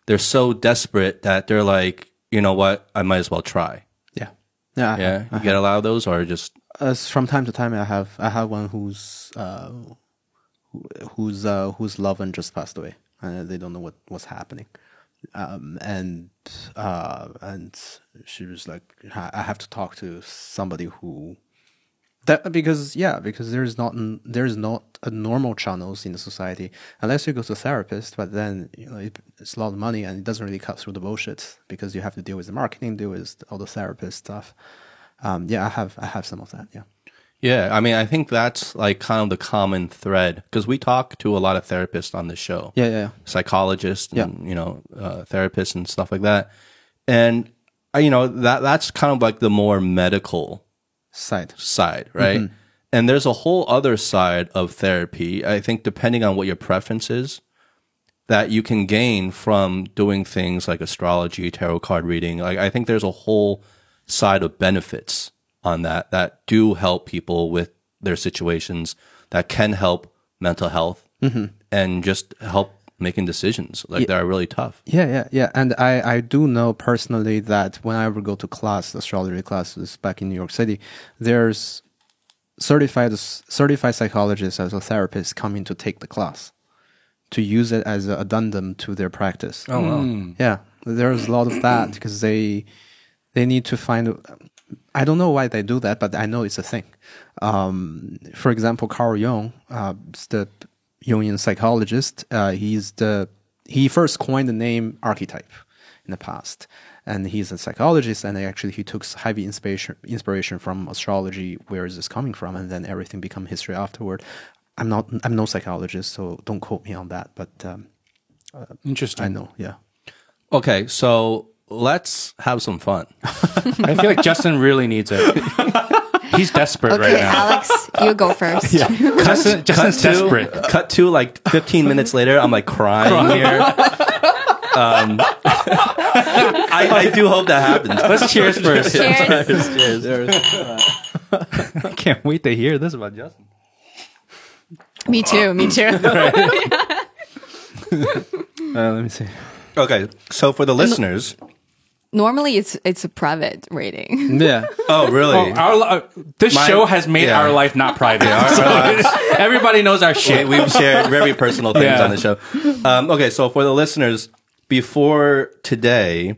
they're so desperate that they're like, you know what, I might as well try. Yeah, yeah, Yeah, you get a lot of those, or just As from time to time, I have I have one who's uh, whose uh, whose loved one just passed away, and they don't know what what's happening. Um, and uh, and she was like, "I have to talk to somebody who." That because yeah because there's not there's not a normal channels in the society unless you go to a therapist but then you know it, it's a lot of money and it doesn't really cut through the bullshit because you have to deal with the marketing deal with all the therapist stuff um, yeah I have I have some of that yeah Yeah, I mean, I think that's like kind of the common thread because we talk to a lot of therapists on the show, yeah yeah, yeah. psychologists, and you know, uh, therapists and stuff like that. And uh, you know that that's kind of like the more medical side side, right? And there's a whole other side of therapy. I think depending on what your preference is, that you can gain from doing things like astrology, tarot card reading. Like I think there's a whole side of benefits on that that do help people with their situations that can help mental health mm-hmm. and just help making decisions like that are really tough. Yeah, yeah, yeah. And I, I do know personally that when I would go to class, astrology classes back in New York City, there's certified certified psychologists as a therapist coming to take the class, to use it as an addendum to their practice. Oh wow. Hmm. Yeah, there's a lot of that because they they need to find. I don't know why they do that, but I know it's a thing. Um, for example, Carl Jung, uh, the Jungian psychologist. Uh, he's the he first coined the name archetype in the past, and he's a psychologist. And actually, he took heavy inspiration inspiration from astrology. Where is this coming from? And then everything become history afterward. I'm not. I'm no psychologist, so don't quote me on that. But um, Interesting. I know. Yeah. Okay, so let's have some fun. [LAUGHS] I feel like Justin really needs it. [LAUGHS] He's desperate Okay, right now. Alex, you go first. [LAUGHS] Justin, Justin's cut to, desperate. cut to like 15 minutes later, I'm like crying here. Um, I, I do hope that happens. Let's cheers first. Cheers. I can't wait to hear this about Justin. me too. Me too. Uh, let me see. Okay, so for the listeners, Normally, it's it's a private rating. [LAUGHS] Yeah. oh really? Oh, our, uh, this My- show has made yeah. our life not [LAUGHS] private. So [LAUGHS] everybody knows our shit. We've shared very personal things Yeah. on the show. Um, okay, so for the listeners, before today,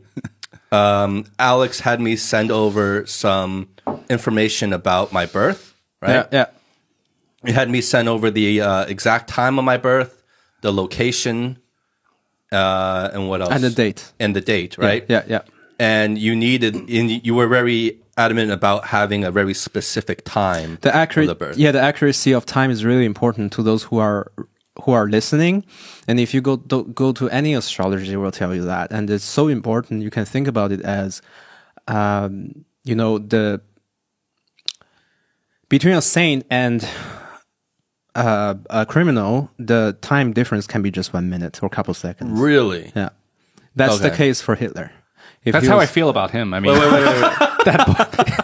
um, Alex had me send over some information about my birth. Right? Yeah. Yeah. He had me send over the uh, exact time of my birth, the location, uh, and what else? And the date. And the date, right? Yeah, yeah. And you needed, in, you were very adamant about having a very specific time. The accurate, the birth. yeah, the accuracy of time is really important to those who are who are listening. And if you go do, go to any astrologer, they will tell you that. And it's so important. You can think about it as, um, you know, the between a saint and uh, a criminal, the time difference can be just one minute or a couple seconds. Really? Yeah, that's the case for Hitler. If That's he how I feel about him. I mean, Wait, wait, wait, wait, wait.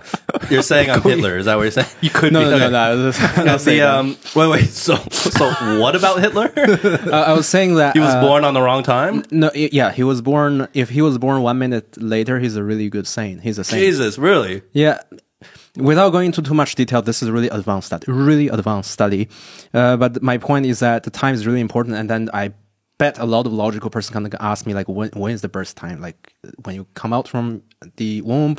[LAUGHS] You're saying I'm [LAUGHS] Hitler? Is that what you're saying? [LAUGHS] You could No, be. no, no, Okay. no. no, no The, um, wait, wait. So, so what about Hitler? uh, I was saying that he was uh, born on the wrong time. No, yeah, he was born. If he was born one minute later, he's a really good saint. He's a saint. Jesus, really? Yeah. Without going into too much detail, this is a really advanced study, really advanced study. Uh, but my point is that the time is really important. And then I bet a lot of logical person kind of ask me like, when, when is the birth time? Like when you come out from the womb,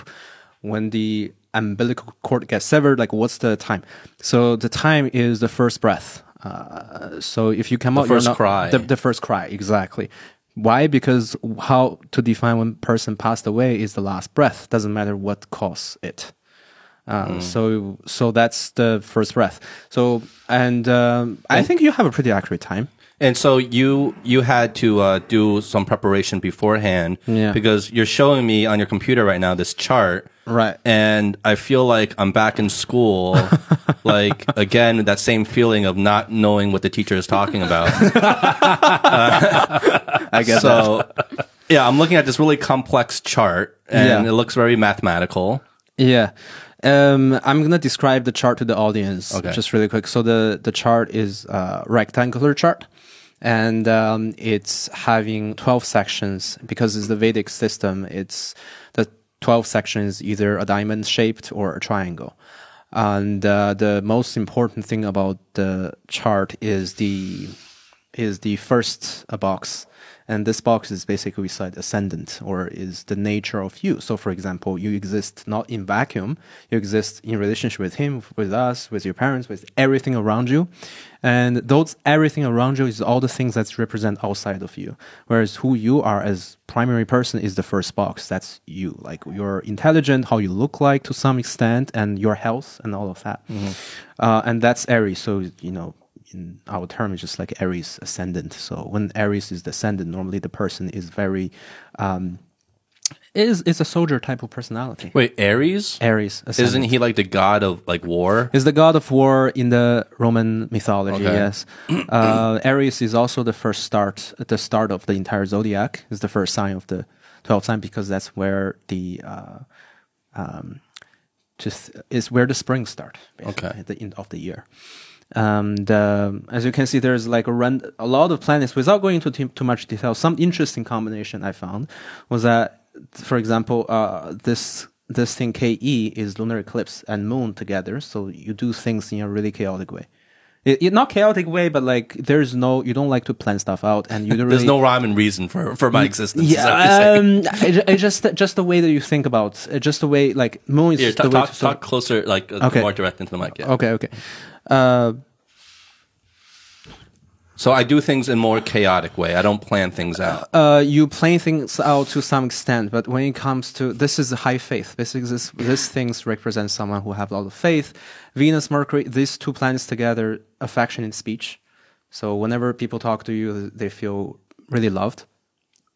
when the umbilical cord gets severed, like what's the time? So the time is the first breath. Uh, so if you come out, first not- cry. The, the first cry, exactly. Why? Because how to define when person passed away is the last breath. Doesn't matter what caused it. Uh, So, so that's the first breath. So, and um, I think you have a pretty accurate time. And so you you had to uh, do some preparation beforehand, Yeah. Because you're showing me on your computer right now this chart, Right. And I feel like I'm back in school, [LAUGHS] like again that same feeling of not knowing what the teacher is talking about. [LAUGHS] [LAUGHS] I guess so, yeah, I'm looking at this really complex chart, and Yeah. it looks very mathematical. Yeah. Um, I'm gonna describe the chart to the audience Okay. just really quick. So the the chart is a rectangular chart, and um, it's having 12 sections because it's the Vedic system. It's the 12 sections either a diamond shaped or a triangle. And uh, the most important thing about the chart is the is the first uh, box. And this box is basically beside ascendant or is the nature of you. So, for example, you exist not in vacuum, you exist in relationship with him, with us, with your parents, with everything around you. And those everything around you is all the things that represent outside of you. Whereas who you are as primary person is the first box. That's you. Like you're intelligent, how you look like to some extent, and your health and all of that. Uh, and that's Aries. So, you know, in our term is just like Aries ascendant. So when Aries is descendant, normally the person is very um, is is a soldier type of personality. Wait, Ares? Aries ascendant. Isn't he like the god of like war? is the god of war in the Roman mythology. Okay. Yes, [CLEARS THROAT] uh, Aries is also the first start, the start of the entire zodiac. Is the first sign of the twelve sign because that's where the uh, um, just is where the spring start. Okay. at the end of the year. And um, as you can see, there's like a, run, a lot of planets. Without going into too, too much detail, some interesting combination I found was that, for example, uh, this this thing KE is lunar eclipse and moon together. So you do things in a really chaotic way. It, it- not chaotic way, but like there's no you don't like to plan stuff out, and you don't [LAUGHS] There's really, no rhyme and reason for for my existence. yeah, um, [LAUGHS] it, it just just the way that you think about it, just the way like moon is Here, talk, the way talk, to talk closer, like uh, Okay. more direct into the mic. Yeah. Okay, okay. Uh, So I do things in more chaotic way. I don't plan things out. uh, you plan things out to some extent, but when it comes to this is high faith. Is this, this things represent someone who have a lot of faith. Venus, Mercury, these two planets together, affection in speech. So whenever people talk to you, they feel really loved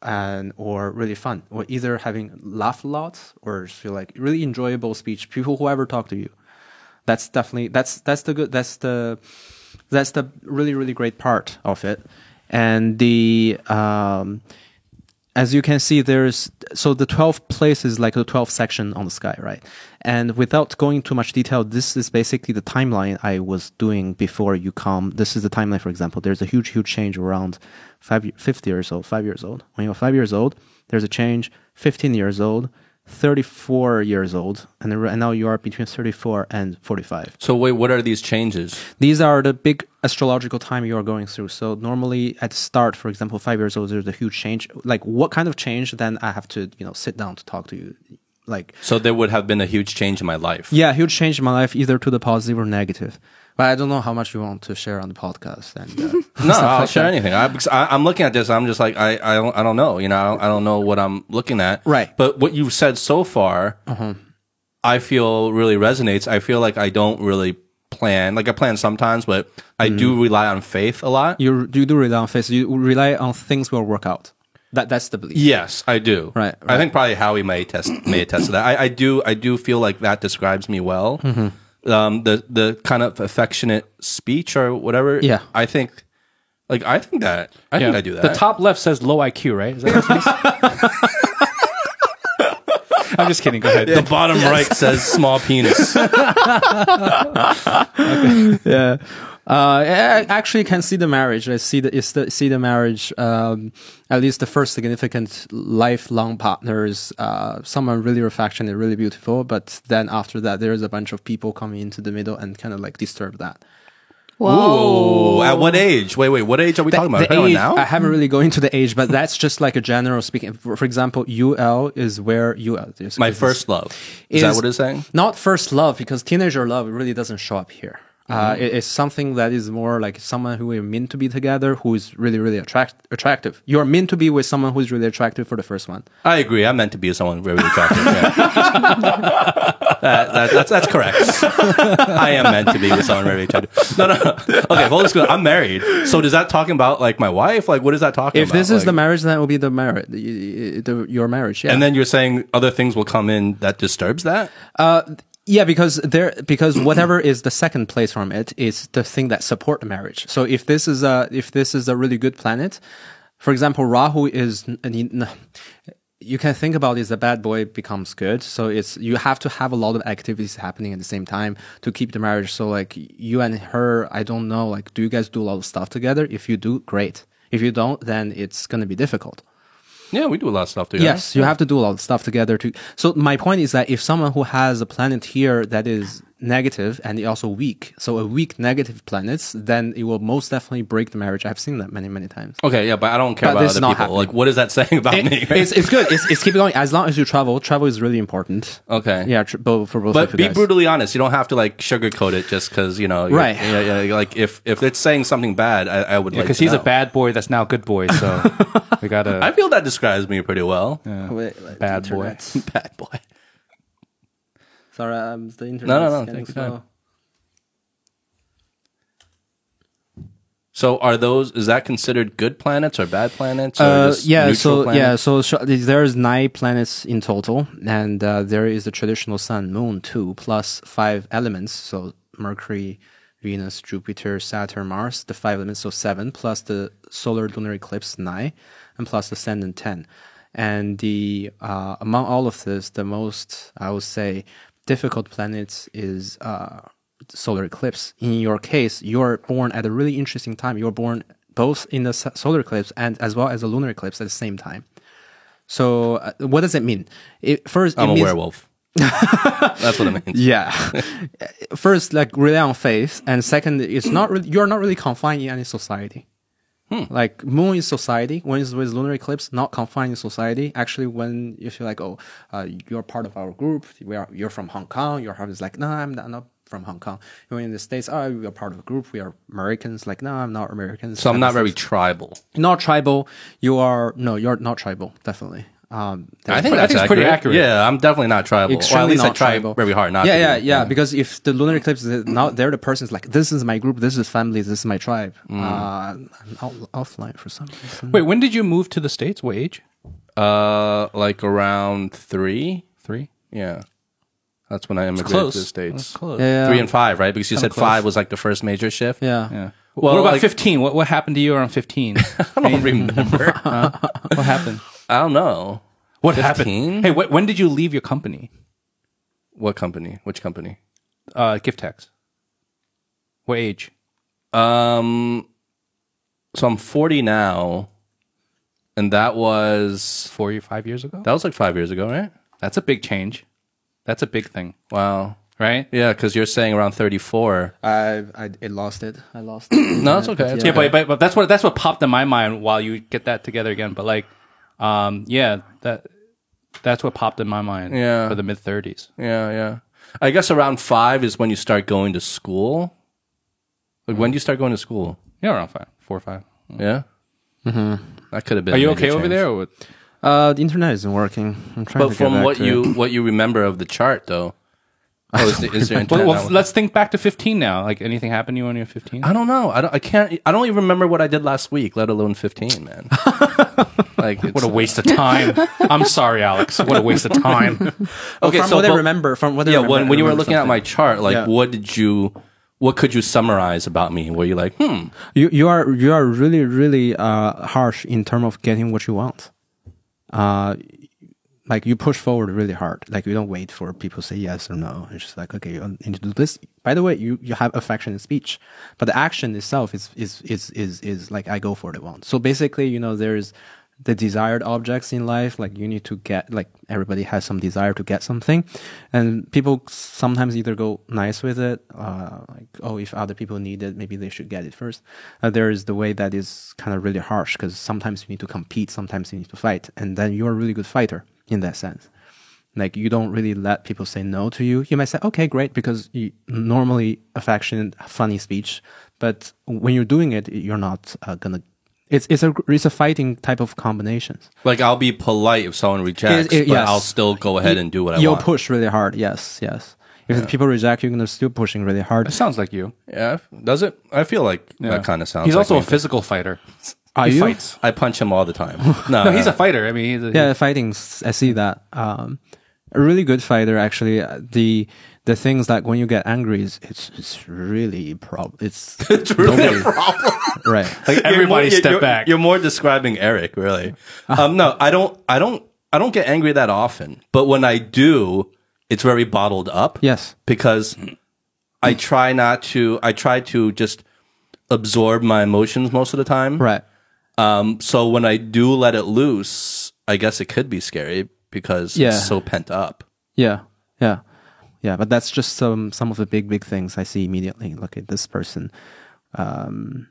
and or really fun, or either having laugh a lot or feel like really enjoyable speech. People who ever talk to you, that's definitely that's that's the good that's the that's the really really great part of it. And the um as you can see there's so the 12 place is like the 12 section on the sky right? And without going too much detail this is basically the timeline i was doing before you come. This is the timeline for example. There's a huge huge change around five, 50 years old five years old. When you're five years old there's a change 15 years old 34 years old and right now you are between 34 and 45 So wait, what are these changes? these are the big astrological time you are going through. So normally at the start, for example, five years old, there's a huge change. Like what kind of change? Then I have to, you know, sit down to talk to you like So there would have been a huge change in my life. yeah, huge change in my life, either to the positive or negative. But I don't know how much you want to share on the podcast. And uh, [LAUGHS] [LAUGHS] No, I'll share anything. I, because I, I'm looking at this. I'm just like I, I don't, I don't know. You know, I don't, I don't know what I'm looking at. Right. But what you've said so far, I feel really resonates. I feel like I don't really plan. Like I plan sometimes, but I do rely on faith a lot. you you do rely on faith. You rely on things will work out. That that's the belief. Yes, I do. Right, I think probably Howie may test may attest to that. I, I do. I do feel like that describes me well. Mm-hmm. Um, the the kind of affectionate speech or whatever. Yeah. I think. Like I think that I think I do that. The top left says low IQ, right? Is that what it says? [LAUGHS] I'm just kidding. Go ahead. The bottom right says small penis. [LAUGHS] yeah. Uh, I actually can see the marriage. I see the, the see the marriage. Um, at least the first significant lifelong partners. Uh, someone really affectionate, really beautiful. But then after that, there's a bunch of people coming into the middle and kind of like disturb that. Ooh, at what age? Wait, wait. What age are we talking about? The age, now? I haven't really go into the age, but that's just like a general speaking. For, for example, UL is where UL is. My is- first love. Is, that what it's saying? Not first love because teenager love really doesn't show up here. Uh, Mm-hmm. it- it's something that is more like someone who are meant to be together, who is really, really attract attractive. You are meant to be with someone who is really attractive for the first one. I agree. I'm meant to be with someone really attractive. Yeah. [LAUGHS] that, that, that's that's correct. I am meant to be with someone really attractive. No, no. no. Okay, full disclosure. I'm married. So does that talking about like my wife? Like, what is that talking If about? this is the marriage, then it will be the marriage, the, the, your marriage. Yeah. and then you're saying other things will come in that disturbs that. Uh, yeah, because there, because whatever is the second place from it is the thing that support the marriage. So if this is a, if this is a really good planet, for example, Rahu is, you can think about is a bad boy becomes good. So it's, you have to have a lot of activities happening at the same time to keep the marriage. So like you and her, I don't know, like, do you guys do a lot of stuff together? If you do, great. If you don't, then it's going to be difficult. Yeah, we do a lot of stuff together. Yes, you have to do a lot of stuff together to. So my point is that if someone who has a planet here that is negative and also weak, so a weak negative planets, then it will most definitely break the marriage. I've seen that many many times. Okay, yeah, but I don't care But about this other people. happening. Like, what is that saying about It- me? it's it's good. It's it's keep going as long as you travel. Travel is really important. Okay. Yeah, tr- both for both. But of you be guys. brutally honest. You don't have to like sugarcoat it just because you know. you're- Right. Yeah, yeah. Like if if it's saying something bad, I, I would like Because to he's a bad boy that's now good boy. So [LAUGHS] we gotta. I feel that describes me pretty well. Wait, wait, Bad the boy. [LAUGHS] Bad boy. Sorry, um, the internet. no, no, take slow. So are those? Is that considered good planets or bad planets? Or Uh, yeah, so planets? yeah, so sh- there's nine planets in total, and uh, there is the traditional Sun, Moon, two plus five elements. So Mercury, Venus, Jupiter, Saturn, Mars, the five elements, so seven plus the solar lunar eclipse nine, and plus the ascendant ten. And the uh, among all of this, the most I would say difficult planets is uh, solar eclipse. In your case, you're born at a really interesting time. You're born both in the solar eclipse and as well as the lunar eclipse at the same time. So, uh, what does it mean? It, first, I'm it a means, werewolf. [LAUGHS] That's what it means. [LAUGHS] Yeah. [LAUGHS] first, like rely on faith, and second, it's not really, you're not really confined in any society. Like moon is society. When it's with lunar eclipse, not confined in society. Actually, when you feel like, oh, uh, you're part of our group. We are. You're from Hong Kong. Your heart is like, no, I'm not, not from Hong Kong. You're in the states. Oh, we are part of a group. We are Americans. Like, no, I'm not Americans. So I'm not very tribal. not tribal. You are no, you're not tribal. Definitely. Um, I think I that's think it's pretty accurate. Yeah, I'm definitely not tribal. or at extremely least I not try tribal. very hard not yeah, to. Yeah, be. yeah, Because if the lunar eclipse is not there, the person's like, "This is my group. This is family. This is my tribe." Mm. Uh, I'm out, offline for some reason. Wait, when did you move to the states? What age? Uh, like around three. Three. Yeah, that's when I immigrated Close. to the states. Close. Yeah, Three and five, right? Because you said close. five was like the first major shift. yeah. Yeah. Well, what about like- 15? What what happened to you around 15? [LAUGHS] I don't remember. [LAUGHS] what happened? I don't know. What 15? happened? Hey, wh- when did you leave your company? What company? Which company? Uh, Gift tax. What age? Um, so I'm 40 now, and that was Four or five years ago. that was like five years ago, right? That's a big change. That's a big thing, Wow. right? Yeah, because you're saying around 34. I, I, I lost it. I lost [CLEARS THROAT] it. No, it's okay. It's Yeah, okay. but, but but that's what that's what popped in my mind while you get that together again. But like, um, yeah, that That's what popped in my mind. Yeah. For the mid 30s. Yeah, yeah. I guess around five is when you start going to school. Like when do you start going to school? Yeah, around five, four or five. Yeah. Mm-hmm. That could have been. Are you a major okay over there? Or what? Uh, the internet isn't working. I'm trying But to get from back what to you it. what you remember of the chart, though, oh, is, [LAUGHS] the, is there internet? Well, well, let's think back to 15 now. Like anything happened to you when you were 15? I don't know. I don't. I can't. I don't even remember what I did last week, let alone fifteen, man. [LAUGHS] like it's, What a waste of time. [LAUGHS] I'm sorry, Alex. What a waste of time. okay. from so what I remember, from what I yeah, remember, when I when you were remember looking at my chart, like Yeah. what did you, what could you summarize about me? Were you like, hmm, you you are you are really really uh, harsh in terms of getting what you want. Uh, like you push forward really hard. Like you don't wait for people to say yes or no. It's just like okay, you need to do this. By the way, you you have affection in speech, but the action itself is is is is is like I go for the one. So basically, you know, there's the desired objects in life. Like you need to get like everybody has some desire to get something, and people sometimes either go nice with it, uh, like oh, if other people need it, maybe they should get it first. Uh, there is the way that is kind of really harsh because sometimes you need to compete, sometimes you need to fight, and then you're a really good fighter in that sense. Like you don't really let people say no to you. You might say, okay, great, because you, normally affection, funny speech, but when you're doing it, you're not uh, gonna. It's it's a it's a fighting type of combinations. like I'll be polite if someone rejects, It- it- but yes. I'll still go ahead and do what I You'll want. push really hard. Yes, yes. If the people reject you, you're still pushing really hard. It sounds like you. yeah, does it? I feel like Yeah. that kind of sounds. He's like also me. a physical fighter. [LAUGHS] Are he you? fights. I punch him all the time. [LAUGHS] No, No, he's a fighter. I mean, he's a, Yeah, fighting. I see that. Um, a really good fighter, actually. Uh, The the things like when you get angry, is it's it's really prob. It's [LAUGHS] it's really a problem. [LAUGHS] right. Like Everybody you're more, step you're- back. You're more describing Eric, really. Um, no, I don't. I don't. I don't get angry that often. But when I do, it's very bottled up. Yes. Because I try not to. I try to just absorb my emotions most of the time. Right. Um. So when I do let it loose, I guess it could be scary because Yeah. it's so pent up. Yeah, yeah, yeah. But that's just some some of the big big things I see immediately. Look at this person, um,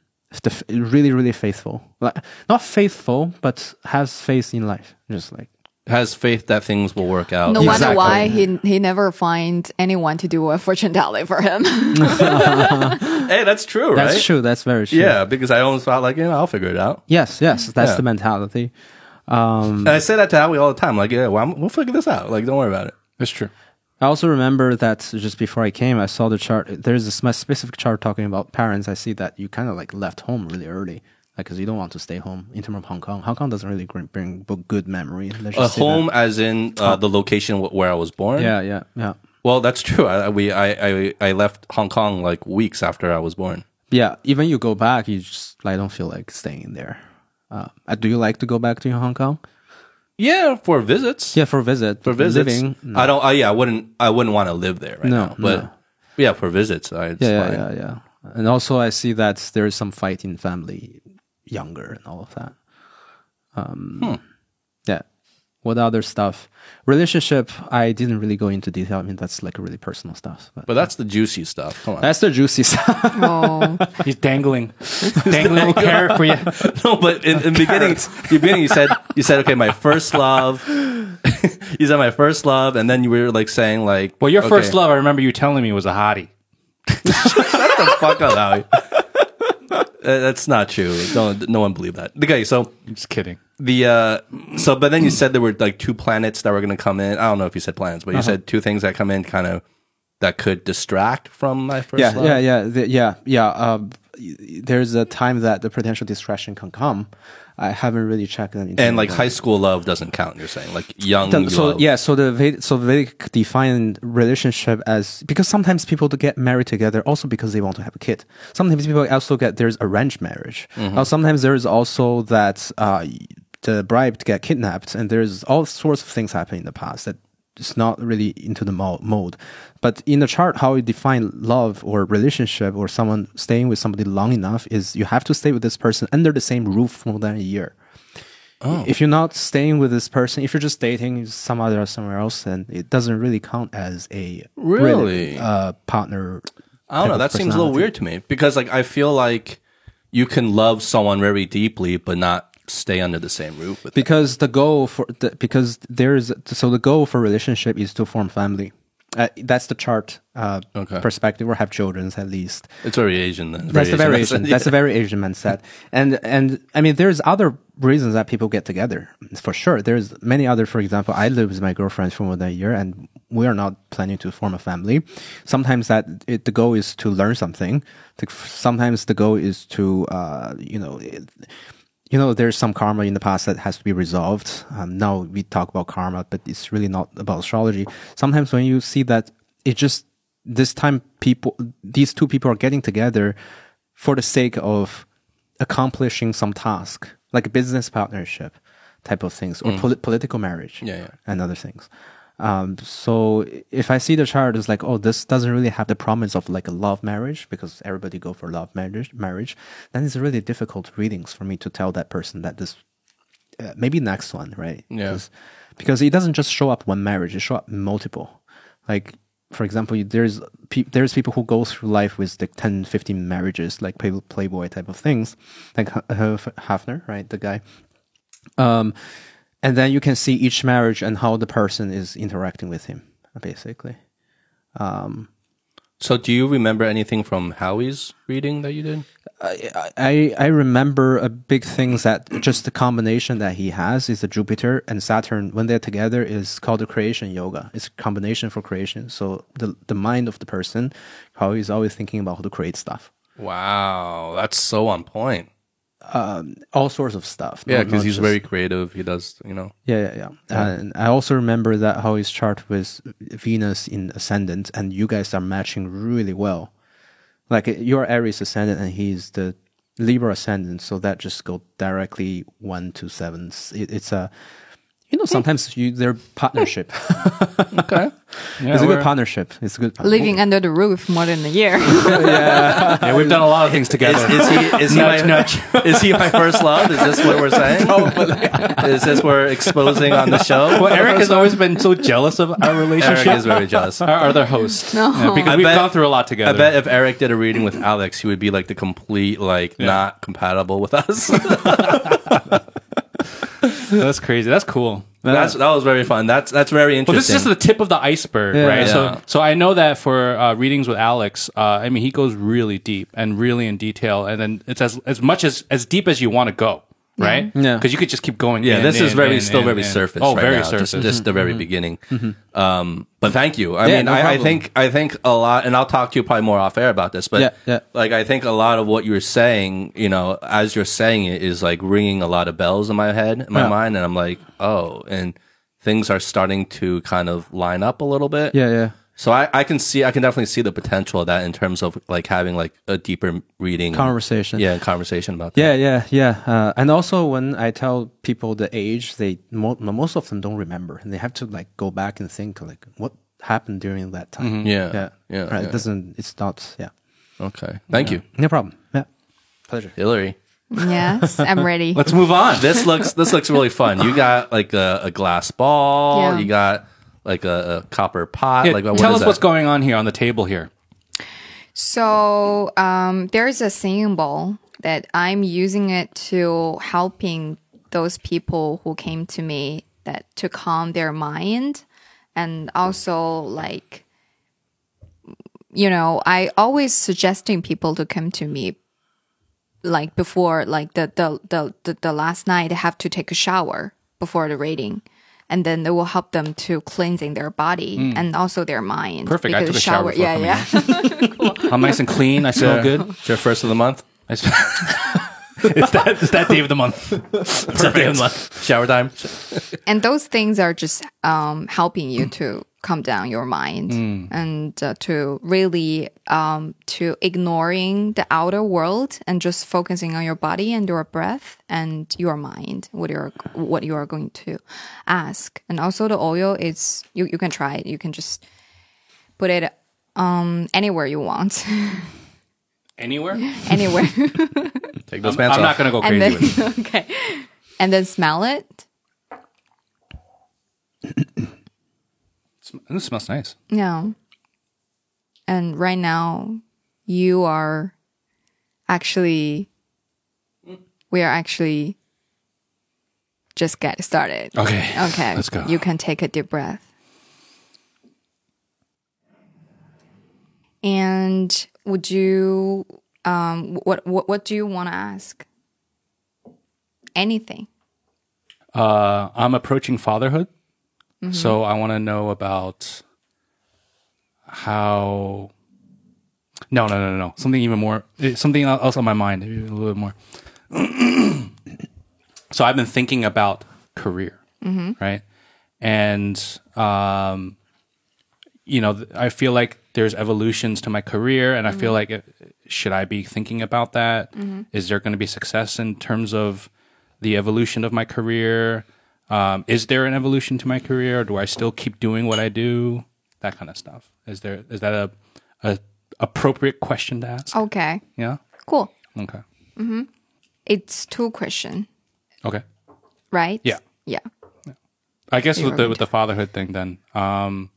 really really faithful. Like not faithful, but has faith in life. Just like Has faith that things will work out. No wonder Exactly. why he he never finds anyone to do a fortune teller for him. [LAUGHS] Hey, that's true, right? that's true. That's very true. Yeah, because I always thought like, you know, I'll figure it out. Yes. Yes. That's Yeah. the mentality. Um, And I say that to Howie all the time. Like, yeah, well, I'm, we'll figure this out. Like, don't worry about it. It's true. I also remember that just before I came, I saw the chart. There's a specific chart talking about parents. I see that you kind of like left home really early, like because you don't want to stay home. In terms of Hong Kong, Hong Kong doesn't really bring, good memory. Just say that. home, as in uh, the location where I was born. Yeah, yeah, yeah, Well, that's true. I, we, I, I, I left Hong Kong like weeks after I was born. yeah. Even you go back, you just like don't feel like staying there. Uh, uh, do you like to go back to Hong Kong? Yeah, for visits. Yeah, for visit, for visits. Living, no. I don't. Uh, yeah, I wouldn't. I wouldn't want to live there right No, now. But no. yeah, for visits, I, it's yeah, yeah, yeah, yeah. And also, I see that there is some fight in family, younger and all of that. Um, Hmm. Yeah. What other stuff? Relationship. I didn't really go into detail. I mean, that's like a really personal stuff. But, But that's the juicy stuff. Come on. that's the juicy stuff. oh, He's dangling, [LAUGHS] dangling a carrot for you. [LAUGHS] no, but in, in the beginning, the beginning, you said you said okay, my first love. [LAUGHS] you said my first love, and then you were like saying like, Well, your okay, first love, I remember you telling me was a hottie. Shut the fuck up, Howie. Uh, that's not true. Don't no one believe that. Okay, so I'm just kidding. the uh so but then you said there were like two planets that were going to come in. I don't know if you said planets, but you said two things that come in kind of that could distract from my first yeah, love. yeah, yeah, the, yeah, yeah. Uh, there's a time that the potential distraction can come. I haven't really checked anything. And like high school love doesn't count. You're saying like young The- so love. yeah, so the so Vedic define relationship as because sometimes people to get married together also because they want to have a kid. Sometimes people also get there's arranged marriage. Mm-hmm. Uh, sometimes there is also that uh, the bride get kidnapped, and there's all sorts of things happen in the past that it's not really into the mode. But in the chart, how you define love or relationship or someone staying with somebody long enough is you have to stay with this person under the same roof for more than a year. If you're not staying with this person, if you're just dating some other somewhere else, then it doesn't really count as a Really? uh, partner. I don't know. That seems a little weird to me because like I feel like you can love someone very deeply but not stay under the same roof with them. because the goal for the, because there's so the goal for relationship is to form family. Uh, that's the chart uh, Okay. perspective, or have children at least. It's very Asian then. That's a very mindset. Asian. That's a [LAUGHS] very Asian mindset. And and I mean, there's other reasons that people get together for sure. There's many other. For example, I live with my girlfriend for more than a year, and we are not planning to form a family. Sometimes that it, the goal is to learn something. Sometimes the goal is to uh, you know. It, you know, there's some karma in the past that has to be resolved. Um, now we talk about karma, but it's really not about astrology. Sometimes when you see that it just this time people, these two people are getting together for the sake of accomplishing some task, like a business partnership type of things, or poli- political marriage, Yeah, yeah. and other things. Um, so if I see the chart it's like, oh, this doesn't really have the promise of like a love marriage because everybody go for love marriage, marriage, then it's really difficult readings for me to tell that person that this, uh, maybe next one, right? Yeah. Because, it doesn't just show up one marriage; it show up multiple. Like for example, there's pe- there's people who go through life with like 10, 15 marriages, like play- Playboy type of things, like H- Hefner, right? The guy. Um, and then you can see each marriage and how the person is interacting with him, basically. Um, so, do you remember anything from Howie's reading that you did? I I remember a big thing that just the combination that he has is the Jupiter and Saturn when they're together is called the creation yoga. It's a combination for creation. So the the mind of the person, how he's always thinking about how to create stuff, Wow, that's so on point. Um, all sorts of stuff. Yeah, because he's just- very creative. He does, you know. Yeah, yeah, yeah. And I also remember that how his chart with Venus in ascendant, and you guys are matching really well. Like you're Aries ascendant, and he's the Libra ascendant, so that just go directly one to seven. It, it's a, you know, sometimes you their partnership. [LAUGHS] Okay. [LAUGHS] it's a good partnership. It's a good Living under the roof more than a year. [LAUGHS] Yeah, we've done a lot of things together. is he is he my is he my first love? Is this what we're saying? is this we're exposing on the show? well, Eric has always been so jealous of our relationship. Eric is very jealous. our other host. No. Yeah, because I we've bet- gone through a lot together. I bet if Eric did a reading with Alex, he would be like the complete like not compatible with us. That's crazy. That's cool. that's that was very fun. That's that's very interesting. Well, this is just the tip of the iceberg, Yeah. right? Yeah. So, so I know that for uh, readings with Alex, uh, I mean, he goes really deep and really in detail, and then it's as as much as as deep as you want to go, right? Yeah. because you could just keep going. yeah, in, this is in, very in, still in, very in. surface. Oh, right very now, surface. Just, just the very beginning. Um, but thank you. I Yeah, mean, no I, I think I think a lot, and I'll talk to you probably more off air about this. But Yeah, yeah. like I think a lot of what you're saying, you know, as you're saying it, is like ringing a lot of bells in my head, in my Yeah. mind, and I'm like, oh, and things are starting to kind of line up a little bit. yeah, yeah. So I, I can see, I can definitely see the potential of that in terms of like having like a deeper reading Conversation. Yeah, conversation about that. Yeah, yeah, yeah. Uh, and also, when I tell people the age, they mo- most of them don't remember, and they have to like go back and think like what happened during that time. Yeah, yeah, yeah, Right. yeah. It doesn't. It's not. Yeah. Okay. Thank you, No problem. Yeah. Pleasure. Hillary. yes, I'm ready. [LAUGHS] Let's move on. This looks this looks really fun. You got like a, a glass ball. Yeah. You got like a, a copper pot. Yeah, like what tell is us that? what's going on here on the table here. So um, there's a symbol that I'm using it to helping those people who came to me that to calm their mind and also like you know I always suggesting people to come to me like before like the the the the, the last night they have to take a shower before the reading and then they will help them to cleansing their body and also their mind Perfect. I took a shower before yeah coming yeah [LAUGHS] I'm [LAUGHS] nice and clean. I smell good. It's your first of the month. I s- [LAUGHS] it's that it's that day of the month. It's that day of the month. Shower time. and those things are just um, helping you to calm down your mind and uh, to really um, to ignoring the outer world and just focusing on your body and your breath and your mind what you're what you are going to ask and also the oil is you, you can try it you can just put it um, anywhere you want [LAUGHS] Anywhere? anywhere [LAUGHS] Take those pants I'm not going to go crazy then with it. [LAUGHS] okay and then smell it This smells nice. Yeah. And right now, you are actually, we are actually just get started. Okay. Okay. Let's go. You can take a deep breath. And would you um what what what do you want to ask? Anything. Uh, I'm approaching fatherhood, so I want to know about how. No, no, no, no, no. Something even more. eh, Something else on my mind. A little bit more. [CLEARS THROAT] so I've been thinking about career, right? And um, you know, I feel like there's evolutions to my career, and I feel like it, should I be thinking about that? Is there going to be success in terms of the evolution of my career? Um, is there an evolution to my career, or do I still keep doing what I do? That kind of stuff. Is there is that a a appropriate question to ask? Okay. Yeah. Cool. Okay. It's two question, Okay. right? Yeah. Yeah. I guess with the You're with the fatherhood thing, then. Um,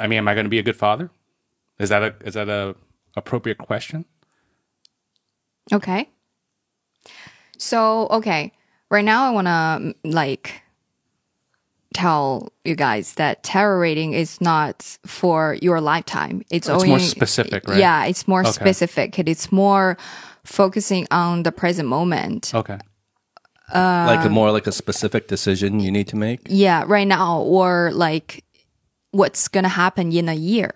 I mean, am I going to be a good father? Is that a is that a appropriate question? Okay. So, okay. Right now I want to like tell you guys that tarot reading is not for your lifetime. It's, It's only more specific, right? Yeah, it's more Okay. specific. It's more focusing on the present moment. Okay. like a more like a specific decision you need to make. Yeah, right now or like what's going to happen in a year.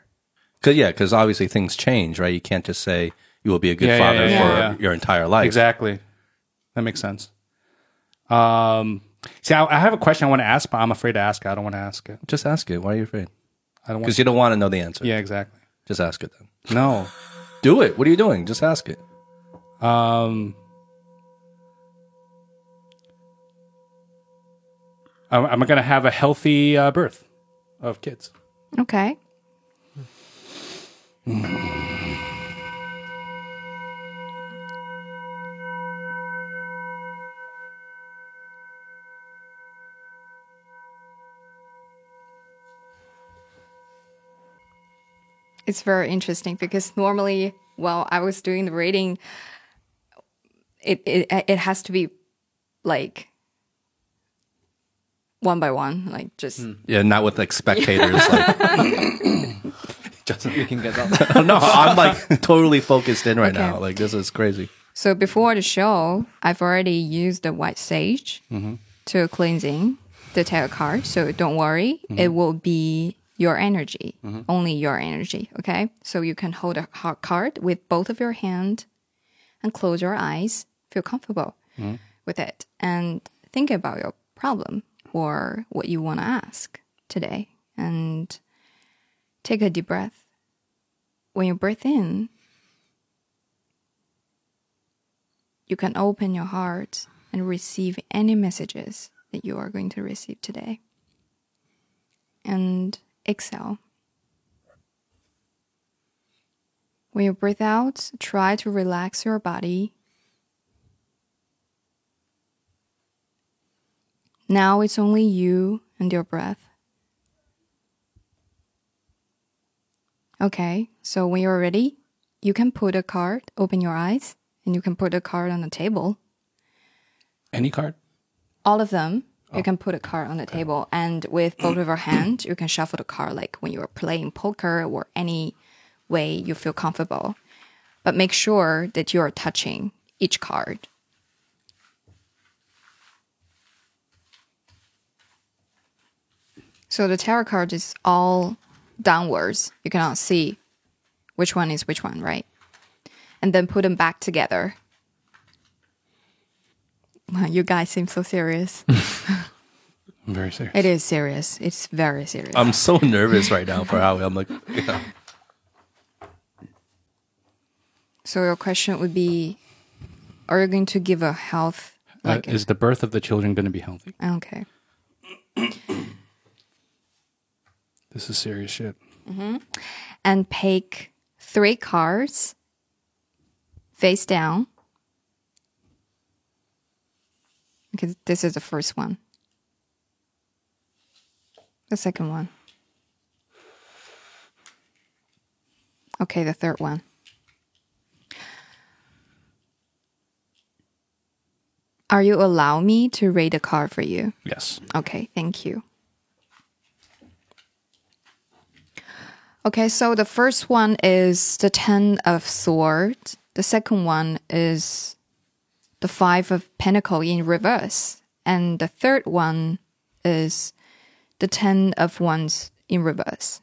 Cause yeah, because obviously things change, right? You can't just say you will be a good Yeah, yeah, father yeah, for yeah, yeah. your entire life. Exactly. That makes sense. Um, see, I, I have a question I want to ask, but I'm afraid to ask it. I don't want to ask it. Just ask it. Why are you afraid? I don't want. Because you don't want to know the answer. Yeah, exactly. Just ask it then. No. [LAUGHS] Do it. What are you doing? Just ask it. Um, am am I going to have a healthy uh, birth of kids? Okay. It's very interesting because normally, while I was doing the reading, it it it has to be like one by one, like just hmm. Yeah, not with [LAUGHS] like [LAUGHS] spectators. like, You can get that. [LAUGHS] no, I'm like totally focused in right Okay. now. Like this is crazy. So before the show, I've already used the white sage mm-hmm. to cleansing the tarot card. So don't worry, mm-hmm. it will be your energy, mm-hmm. only your energy. Okay. So you can hold a hard card with both of your hand and close your eyes. Feel comfortable mm-hmm. with it and think about your problem or what you want to ask today and take a deep breath. When you breathe in, you can open your heart and receive any messages that you are going to receive today. And exhale. When you breathe out, try to relax your body. Now it's only you and your breath. Okay, so when you're ready, you can put a card, open your eyes, and you can put a card on the table. Any card? All of them, you oh. can put a card on the table, and with both of your hands, you can shuffle the card like when you're playing poker or any way you feel comfortable. But make sure that you are touching each card. So the tarot card is all downwards. You cannot see which one is which one, right? And then put them back together. [LAUGHS] You guys seem so serious. [LAUGHS] I'm very [LAUGHS] serious. It is serious. It's very serious. I'm so nervous right now for Howie. I'm like, yeah. so your question would be are you going to give a health Uh, like is the birth of the children going to be healthy? okay. [COUGHS] This is serious shit. Mm -hmm. And pick three cards face down. Okay, this is the first one. The second one. Okay, the third one. Are you allow me to read a card for you? Yes. Okay, thank you. Okay, so the first one is the Ten of Swords. The second one is the Five of Pentacle in reverse. And the third one is the Ten of Wands in reverse.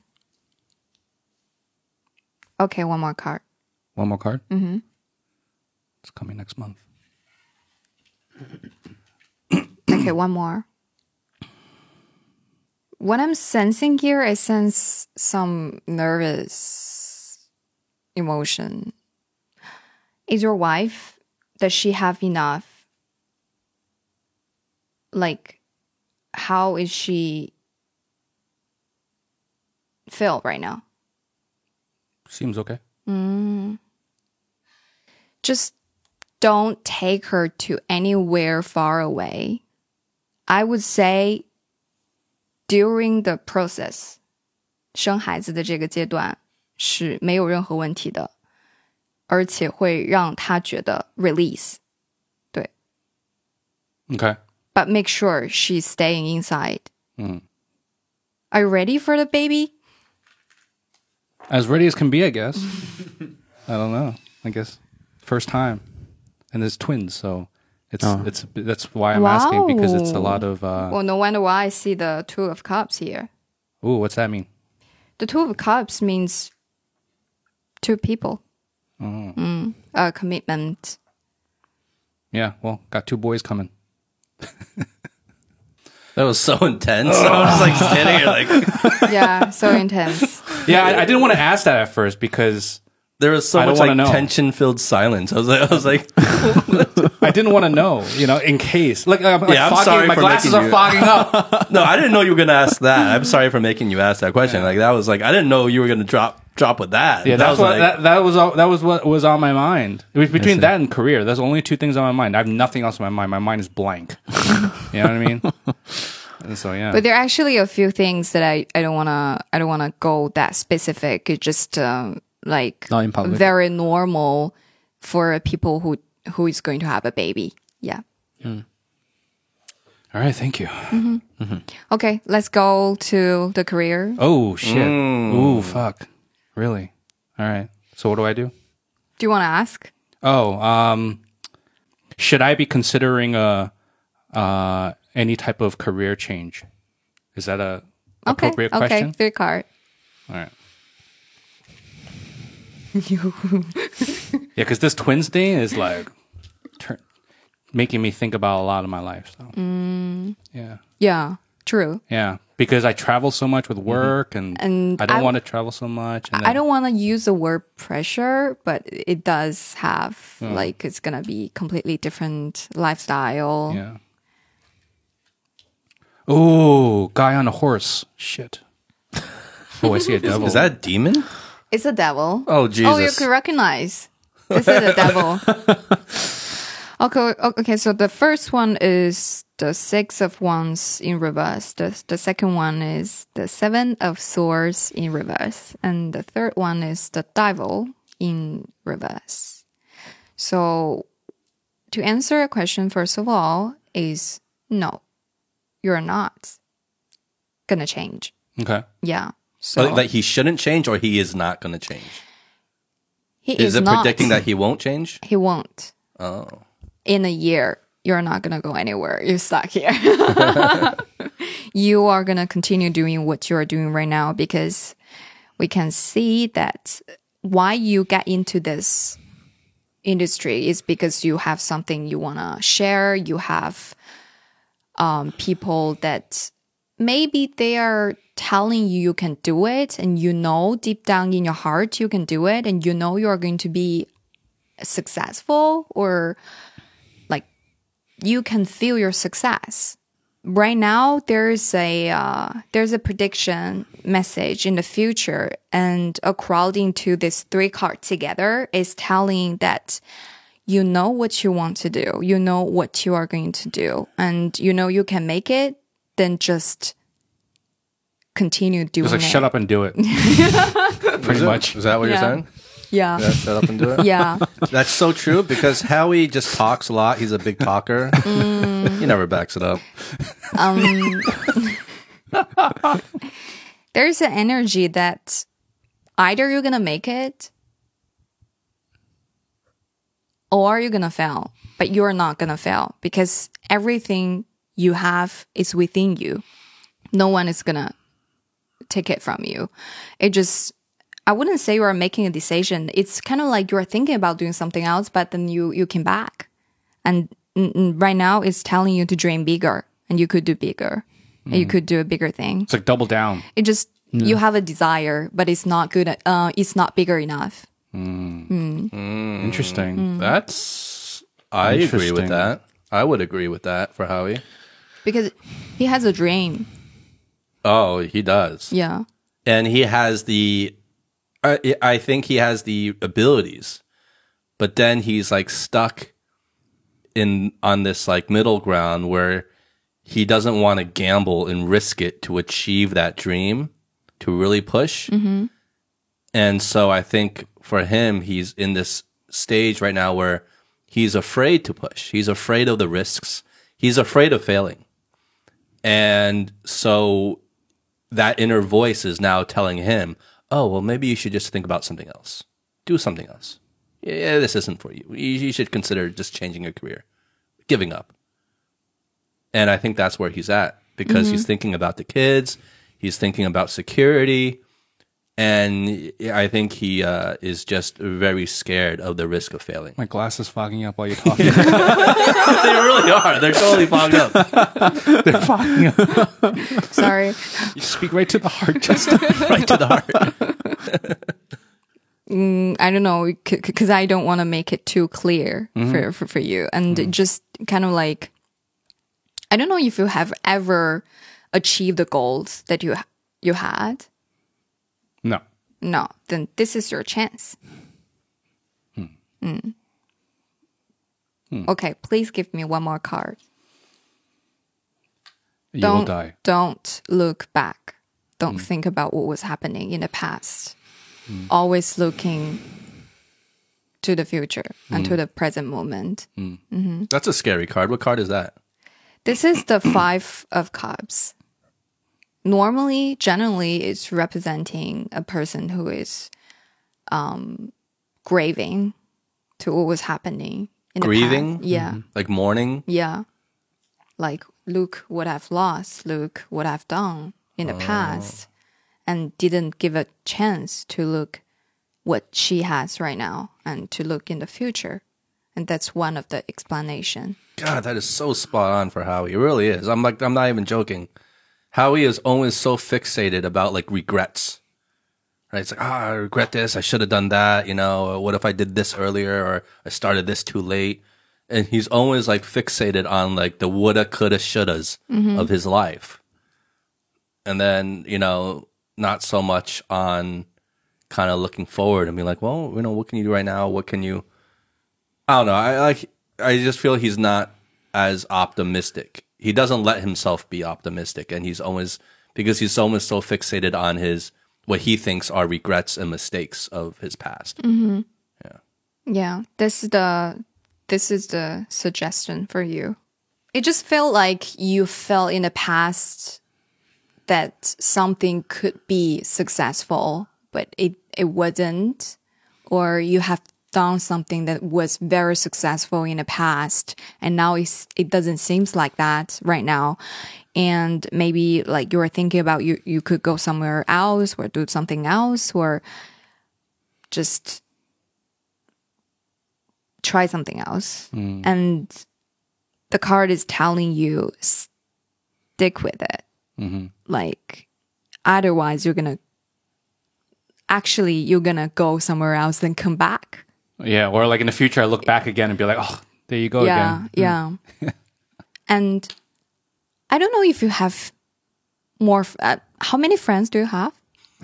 Okay, one more card. One more card. Mm-hmm. It's coming next month. [COUGHS] Okay, one more. What I'm sensing here, I sense some nervous emotion. Is your wife, does she have enough? Like, how is she feel right now? Seems okay. just don't take her to anywhere far away. I would say during the process, 生孩子的这个阶段是没有任何问题的， 而且会让他觉得 release。对 Okay. ，but make sure she's staying inside. Mm. Are you ready for the baby? As ready as can be, I guess. [LAUGHS] I don't know. I guess first time, and there's twins, so it's Oh. it's that's why I'm asking because it's a Wow. lot of. Uh, Well, no wonder why I see the Two of Cups here. ooh, what's that mean? The Two of Cups means two people. Mm, a commitment. Yeah, well, got two boys coming. [LAUGHS] That was so intense. [LAUGHS] I was like standing here like [LAUGHS] Yeah, so intense. Yeah, I, I didn't want to ask that at first because there was so I much like tension filled silence. I was like I was like [LAUGHS] I didn't want to know, you know, in case. Like, I'm, like Yeah, I'm fogging, sorry my for glasses making are you- fogging up. [LAUGHS] No, I didn't know you were gonna ask that. I'm sorry for making you ask that question. Like that was like I didn't know you were gonna drop drop with that. Yeah, that was what like, that, that was. All, that was what was on my mind. It was between that and career. There's only two things on my mind. I have nothing else on my mind. My mind is blank. you know what I mean? [LAUGHS] And so yeah. But there are actually a few things that I, I don't wanna I don't wanna go that specific. It's just um, like Not in public. very normal for people who who is going to have a baby. Yeah. All right, thank you. Okay, let's go to the career. Oh shit. Ooh fuck. Really? All right. So what do I do? Do you want to ask? Oh, um, should I be considering a uh any type of career change? Is that a Okay. appropriate okay. question? Third card. All right. [LAUGHS] yeah, because this twins thing is like turn, making me think about a lot of my life. So. Mm. Yeah, Yeah. True. yeah. Because I travel so much with mm-hmm. work, and, And I don't want to travel so much. And I then- don't want to use the word pressure, but it does have oh. like it's gonna be completely different lifestyle. Yeah. Oh, guy on a horse. Shit. Oh, I see a devil. is that a demon? It's a devil. Oh Jesus! Oh, you can recognize. This [LAUGHS] is a devil. okay, okay. So the first one is the six of wands in reverse. The the second one is the seven of swords in reverse, and the third one is the devil in reverse. So to answer a question, first of all, is no, you're not gonna change. okay. Yeah. So But, like he shouldn't change, or he is not going to change. he Is, is it not. predicting that he won't change? he won't. Oh, in a year, you're not going to go anywhere. You're stuck here. [LAUGHS] you are going to continue doing what you're doing right now because we can see that why you get into this industry is because you have something you want to share. You have um, people that maybe they are telling you you can do it and you know deep down in your heart you can do it and you know you are going to be successful or like you can feel your success. Right now there's a uh, there's a prediction message in the future and according to these three cards together is telling that you know what you want to do. You know what you are going to do and you know you can make it then just continue doing Just like it shut up and do it. [LAUGHS] Pretty much. Is that what Yeah. you're saying? Yeah. Yeah, shut up and do it. [LAUGHS] Yeah. That's so true because Howie just talks a lot. He's a big talker. [LAUGHS] Mm. He never backs it up. Um, there's an energy that either you're going to make it or you're going to fail, but you're not going to fail because everything you have is within you. No one is going to take it from you. It just, I wouldn't say you are making a decision. It's kind of like you're thinking about doing something else, but then you, you came back. And mm, mm, right now it's telling you to dream bigger and you could do bigger. And you could do a bigger thing. It's like double down. It just you have a desire, but it's not good. Uh, it's not bigger enough. Interesting. That's I agree with that. I would agree with that for Howie. Because he has a dream. Oh, he does. Yeah. and he has the I, I think he has the abilities but then he's like stuck in on this like middle ground where he doesn't want to gamble and risk it to achieve that dream to really push mm-hmm. and so i think for him he's in this stage right now where he's afraid to push he's afraid of the risks he's afraid of failing and so that inner voice is now telling him, "Oh, well, maybe you should just think about something else. Do something else. Yeah, this isn't for you. You, you should consider just changing your career, giving up." And I think that's where he's at because mm-hmm. he's thinking about the kids, he's thinking about security, and I think he uh, is just very scared of the risk of failing. My glasses fogging up while you're [LAUGHS] talking. [LAUGHS] they really are. They're totally fogged up. [LAUGHS] They're fogging up. Sorry. You speak right to the heart, just right to the heart. Mm, I don't know because I don't want to make it too clear mm-hmm. for, for for you, and it just kind of like I don't know if you have ever achieved the goals that you you had. No. No, then this is your chance. Mm. Okay, please give me one more card. You don't will die. don't look back. Don't hmm. think about what was happening in the past. Always looking to the future and to the present moment. Mm-hmm. That's a scary card. What card is that? This is the [CLEARS THROAT] five of cups. Normally, generally, it's representing a person who is um, grieving to what was happening in the Grieving? Yeah. Like mourning? Yeah. Like, look what I've lost, look what I've done in the past, and didn't give a chance to look what she has right now and to look in the future. And that's one of the explanation. God, that is so spot on for Howie. It really is. I'm like, I'm not even joking. Howie is always so fixated about like regrets. Right? It's like, ah, I regret this. I should have done that. You know, what if I did this earlier or I started this too late? And he's always like fixated on like the woulda, coulda, shouldas of his life. And then, you know, not so much on kind of looking forward and be like, well, you know, what can you do right now? What can you, I don't know. I like. I just feel he's not as optimistic. He doesn't let himself be optimistic, and he's always because he's almost so fixated on his what he thinks are regrets and mistakes of his past. Mm-hmm. Yeah, this is the this is the suggestion for you. It just felt like you felt in the past that something could be successful, but it it wasn't, or you have done something that was very successful in the past, and now it's, it doesn't seem like that right now. And maybe like you were thinking about you you could go somewhere else or do something else or just try something else. Mm. And the card is telling you stick with it. Mm-hmm. Like, otherwise, you're gonna actually you're gonna go somewhere else then come back. Yeah, or like in the future, I look back again and be like, oh, there you go yeah, again. yeah. [LAUGHS] and I don't know if you have more. f- Uh, how many friends do you have? [LAUGHS]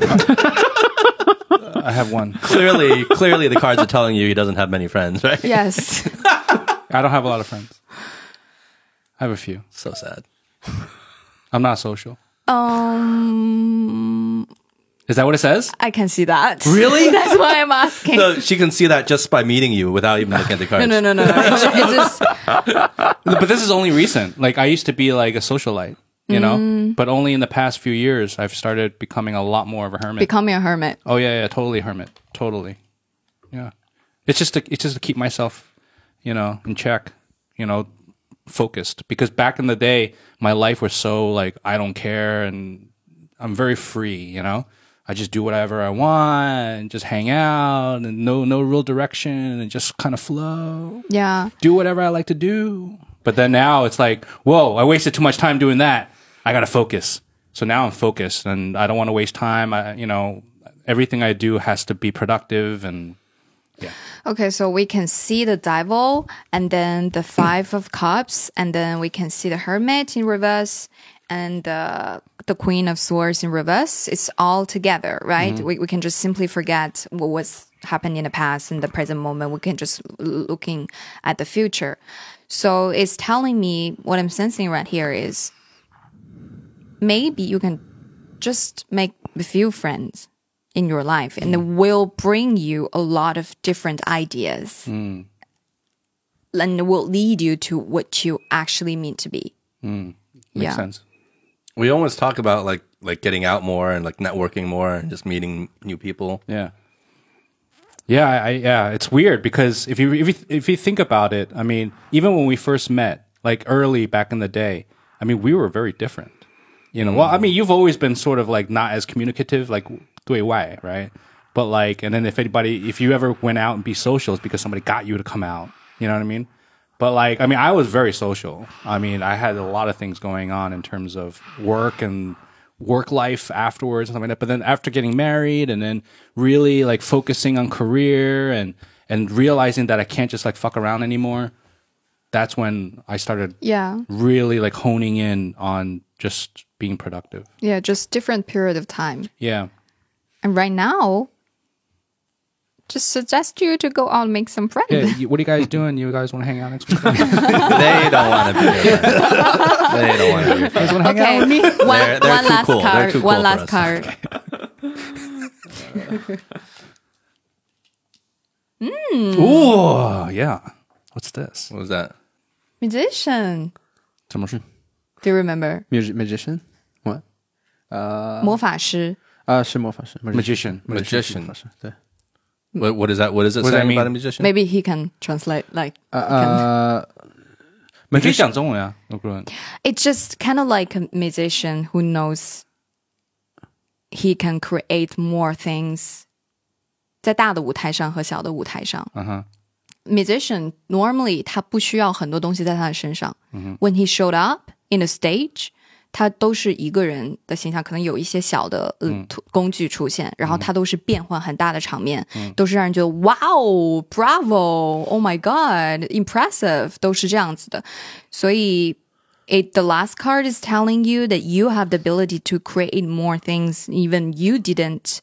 I have one. clearly, clearly, the cards are telling you he doesn't have many friends, right? Yes. [LAUGHS] I don't have a lot of friends. I have a few. So sad. I'm not social. um. Is that what it says? I can see that. Really? [LAUGHS] That's why I'm asking. So she can see that just by meeting you without even looking at the [LAUGHS] cards. no, no, no, no. It's, [LAUGHS] it's just but this is only recent. Like I used to be like a socialite, you know, mm. but only in the past few years I've started becoming a lot more of a hermit. becoming a hermit. oh yeah, yeah, totally hermit, totally. Yeah, it's just to, it's just to keep myself, you know, in check, you know, focused. Because back in the day, my life was so like I don't care and I'm very free, you know. I just do whatever I want and just hang out and no no real direction and just kind of flow Yeah. do whatever I like to do. But then now it's like, whoa, I wasted too much time doing that. I got to focus. So now I'm focused and I don't want to waste time. I, you know, everything I do has to be productive and yeah. Okay, so we can see the devil and then the five of cups, and then we can see the hermit in reverse and the the queen of swords in reverse. It's all together, right? Mm-hmm. We we can just simply forget what was happened in the past and the present moment. We can just looking at the future. So it's telling me what I'm sensing right here is maybe you can just make a few friends in your life and it will bring you a lot of different ideas mm. and it will lead you to what you actually mean to be. Mm. makes Yeah. sense. We always talk about like like getting out more and like networking more and just meeting new people. Yeah. Yeah, I, yeah, it's weird because if you if you if you think about it, I mean, even when we first met, like early back in the day, I mean, we were very different. You know, well, I mean, you've always been sort of like not as communicative, like 对外, right? But like, and then if anybody, if you ever went out and be social, it's because somebody got you to come out. You know what I mean? But like, I mean, I was very social. I mean, I had a lot of things going on in terms of work and work life afterwards and stuff like that. But then after getting married and then really like focusing on career and and realizing that I can't just like fuck around anymore, that's when I started Yeah. really like honing in on just being productive. Yeah, just different period of time. Yeah. And right now, just suggest you to go out and make some friends. Yeah. you- what are you guys doing? You guys want to hang out next week? [LAUGHS] they don't want to be your friend. They don't want to be your friend. Okay, one, They're- they're one too last cool. They're card. too one cool for last us. card. [LAUGHS] Ooh, yeah. What's this? What was that? Magician. 什么事？ Do you remember? Magi- magician? What? 魔法师.啊，是魔法师 Magician. Magician. 魔法师，对。 What, what is that? What is it What does that saying about a mean? musician? Maybe he can translate. Like, 呃，你可以讲中文啊，no problem. it's just kind of like a musician who knows he can create more things 在大的舞台上和小的舞台上。嗯哼， musician normally 他不需要很多东西在他的身上。When he showed up in the stage， 他都是一个人的形象，可能有一些小的呃、图工具出现，然后他都是变换很大的场面，都是让人觉得哇哦，bravo，oh my god，impressive，都是这样子的。所以 it the last card is telling you that you have the ability to create more things even you didn't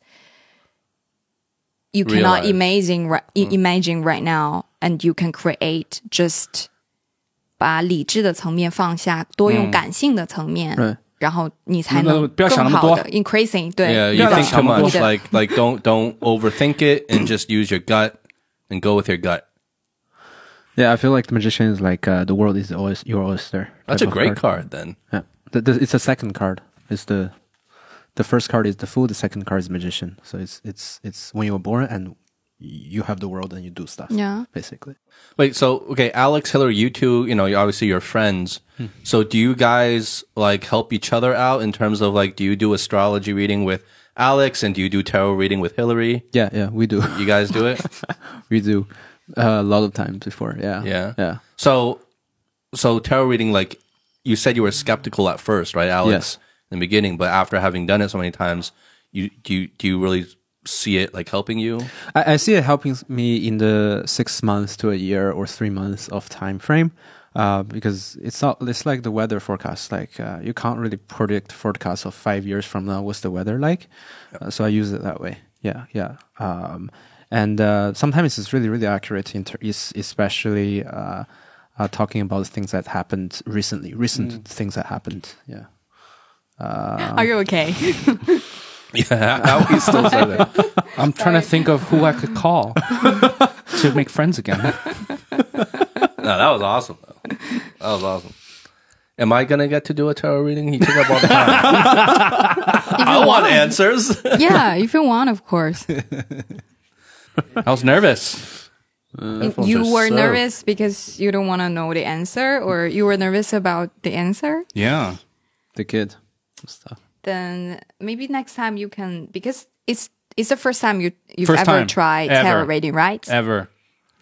you cannot Realize. imagine right, i- imagine right now and you can create just 把理智的层面放下，多用感性的层面，对然后你才那能不要想那么多更好的 increasing 对 Yeah, 不要 you think too 想那么 much. 多 Like like don't don't overthink it and just use your gut and go with your gut. Yeah, I feel like the magician is like uh, the world is always your oyster. That's a type of great card then. Yeah, the, the, it's a second card. It's the the first card is the fool. The second card is magician. So it's it's it's when you were born and you have the world and you do stuff. Yeah. basically. Wait, so okay, Alex, Hillary, you two, you know, you obviously you're friends. So do you guys like help each other out in terms of like do you do astrology reading with Alex and do you do tarot reading with Hillary? Yeah, yeah, we do. You guys do it? [LAUGHS] we do uh, a lot of times before. Yeah, Yeah. yeah. So so tarot reading like you said you were skeptical at first, right, Alex? Yes. In the beginning, but after having done it so many times, you do you do you really see it like helping you? I, I see it helping me in the six months to a year or three months of time frame. Uh, because it's not, it's like the weather forecast. Like, uh, you can't really predict forecast of five years from now. What's the weather like? Uh, so I use it that way. Yeah. Yeah. Um, and, uh, sometimes it's really, really accurate in ter- especially, uh, uh, talking about things that happened recently, recent things that happened. Yeah. [LAUGHS] Are you okay? [LAUGHS] Yeah, how he still [LAUGHS] said it. I'm trying to think of who I could call [LAUGHS] to make friends again. No, that was awesome. Though. That was awesome. Am I gonna get to do a tarot reading? He took up all the time. [LAUGHS] I want answers. yeah, if you want, of course. I was nervous. Uh, headphones you are were so- nervous because you don't want to know the answer, or you were nervous about the answer. Yeah. The kid stuff. Then maybe next time you can because it's it's the first time you you've First ever time. tried Ever. tarot reading, right? Ever.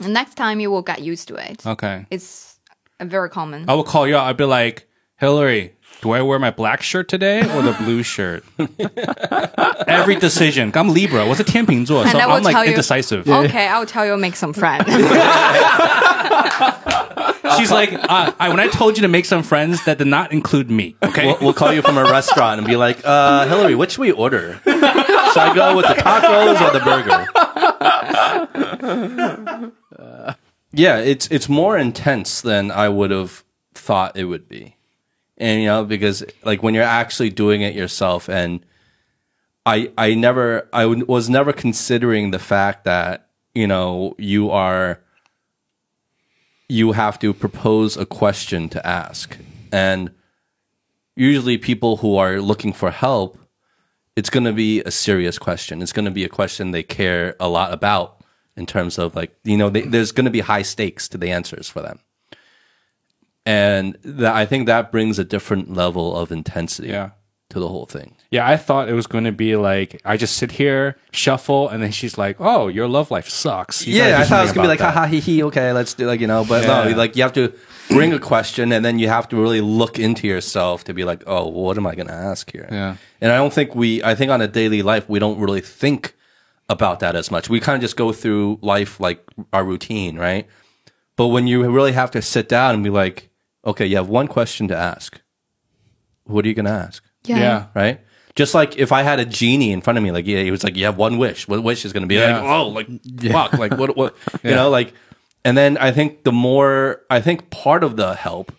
And next time you will get used to it. Okay. It's very common. I will call you out. I'll be like, Hillary, do I wear my black shirt today or the blue shirt? [LAUGHS] Every decision. I'm Libra. 我是天秤座, so And I will I'm like tell you- indecisive. Okay, I'll tell you make some friends. [LAUGHS] She's like, uh, I, when I told you to make some friends, that did not include me. Okay. We'll, we'll call you from a restaurant and be like, uh, Hillary, what should we order? Should I go with the tacos or the burger? [LAUGHS] yeah, it's it's more intense than I would have thought it would be, and you know because like when you're actually doing it yourself, and I I never I was never considering the fact that you know you are you have to propose a question to ask and usually people who are looking for help, it's going to be a serious question. It's going to be a question they care a lot about in terms of like, you know, they, there's going to be high stakes to the answers for them. And that, I think that brings a different level of intensity Yeah. to the whole thing. Yeah, I thought it was going to be like I just sit here, shuffle, and then she's like, "Oh, your love life sucks." You yeah, I thought it was gonna be like, about haha, he he." okay, let's do like, you know, but no, like you have to bring a question and then you have to really look into yourself to be like, oh, what am I gonna ask here? Yeah. And I don't think we, I think on a daily life, we don't really think about that as much. We kind of just go through life like our routine, right? But when you really have to sit down and be like, okay, you have one question to ask. What are you gonna ask? that. Yeah. right? Just like if I had a genie in front of me, like yeah, he was like, "You have one wish. What wish is going to be?" Yeah. Like, oh, like fuck, like what, what, [LAUGHS] you know, like. And then I think the more I think part of the help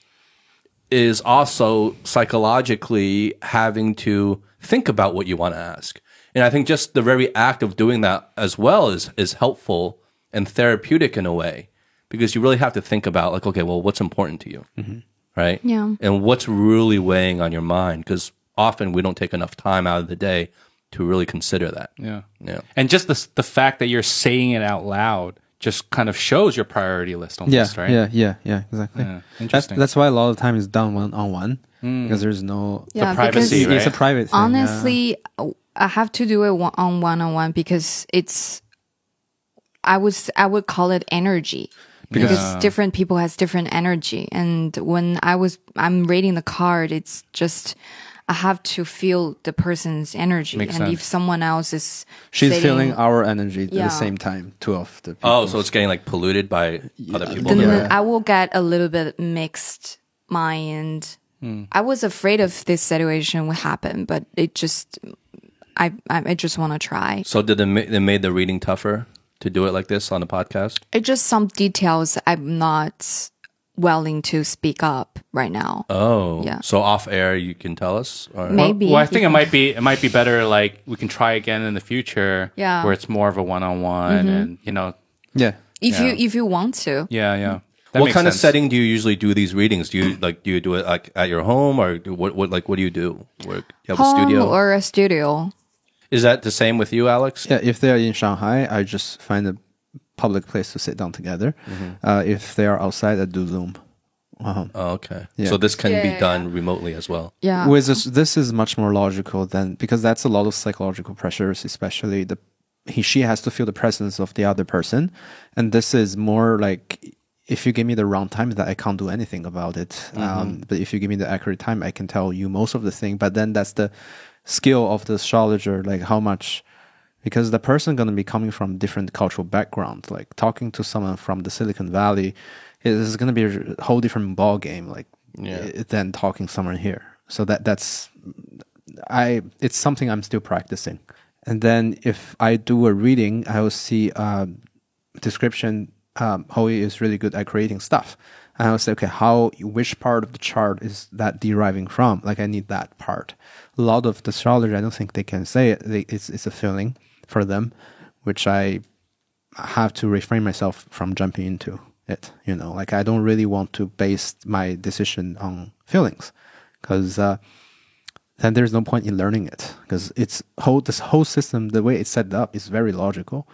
is also psychologically having to think about what you want to ask, and I think just the very act of doing that as well is is helpful and therapeutic in a way because you really have to think about like, okay, well, what's important to you, mm-hmm. right? Yeah. and what's really weighing on your mind because often we don't take enough time out of the day to really consider that. Yeah. Yeah. And just the the fact that you're saying it out loud just kind of shows your priority list almost, Yeah, right? yeah, yeah, yeah, exactly. Yeah, That's interesting. that's why a lot of the time it's done one on one mm. because there's no. yeah, privacy, because right? It's a private. Thing, yeah. honestly, I have to do it one on one on one because it's. I would s- I would call it energy because Yeah. different people has different energy, and when I was I'm reading the card, it's just. I have to feel the person's energy, Makes and sense. if someone else is she's sitting- feeling our energy at the same time. Two of the. People. Oh, so it's getting like polluted by other people. then Yeah. I will get a little bit mixed mind. Hmm. I was afraid of this situation would happen, but it just, I, I, I just want to try. So did they, ma- they made the reading tougher to do it like this on the podcast? It's just some details I'm not willing to speak up right now. Oh, Yeah. So off air, you can tell us. Or? Maybe. Well, I think it might be it might be better like we can try again in the future. Yeah. Where it's more of a one on one and you know yeah. if Yeah. you if you want to. yeah yeah. That what makes kind of setting do you usually do these readings? Do you like do you do it like at your home or do, what what like what do you do? Where, you have a Home studio? or a studio. Is that the same with you, Alex? Yeah, if they're in Shanghai, I just find a public place to sit down together. Uh, if they are outside, I do Zoom. Uh-huh. Oh, okay. Yeah. So this can Yeah, be yeah, done remotely as well. Yeah. With this, this is much more logical than because that's a lot of psychological pressures, especially the he she has to feel the presence of the other person, and this is more like if you give me the wrong time, that I can't do anything about it. Um, but if you give me the accurate time, I can tell you most of the thing. But then that's the skill of the astrologer, like how much. Because the person going to be coming from different cultural background, like talking to someone from the Silicon Valley, is going to be a whole different ball game. Like Yeah. than talking someone here. So that that's I it's something I'm still practicing. And then if I do a reading, I will see um, description. Um, Howie is really good at creating stuff. And I would say, okay, how, which part of the chart is that deriving from? Like, I need that part. A lot of the astrology, I don't think they can say it. They, it's, it's a feeling for them, which I have to refrain myself from jumping into it. You know, like I don't really want to base my decision on feelings because uh, then there's no point in learning it because it's whole this whole system the way it's set up is very logical.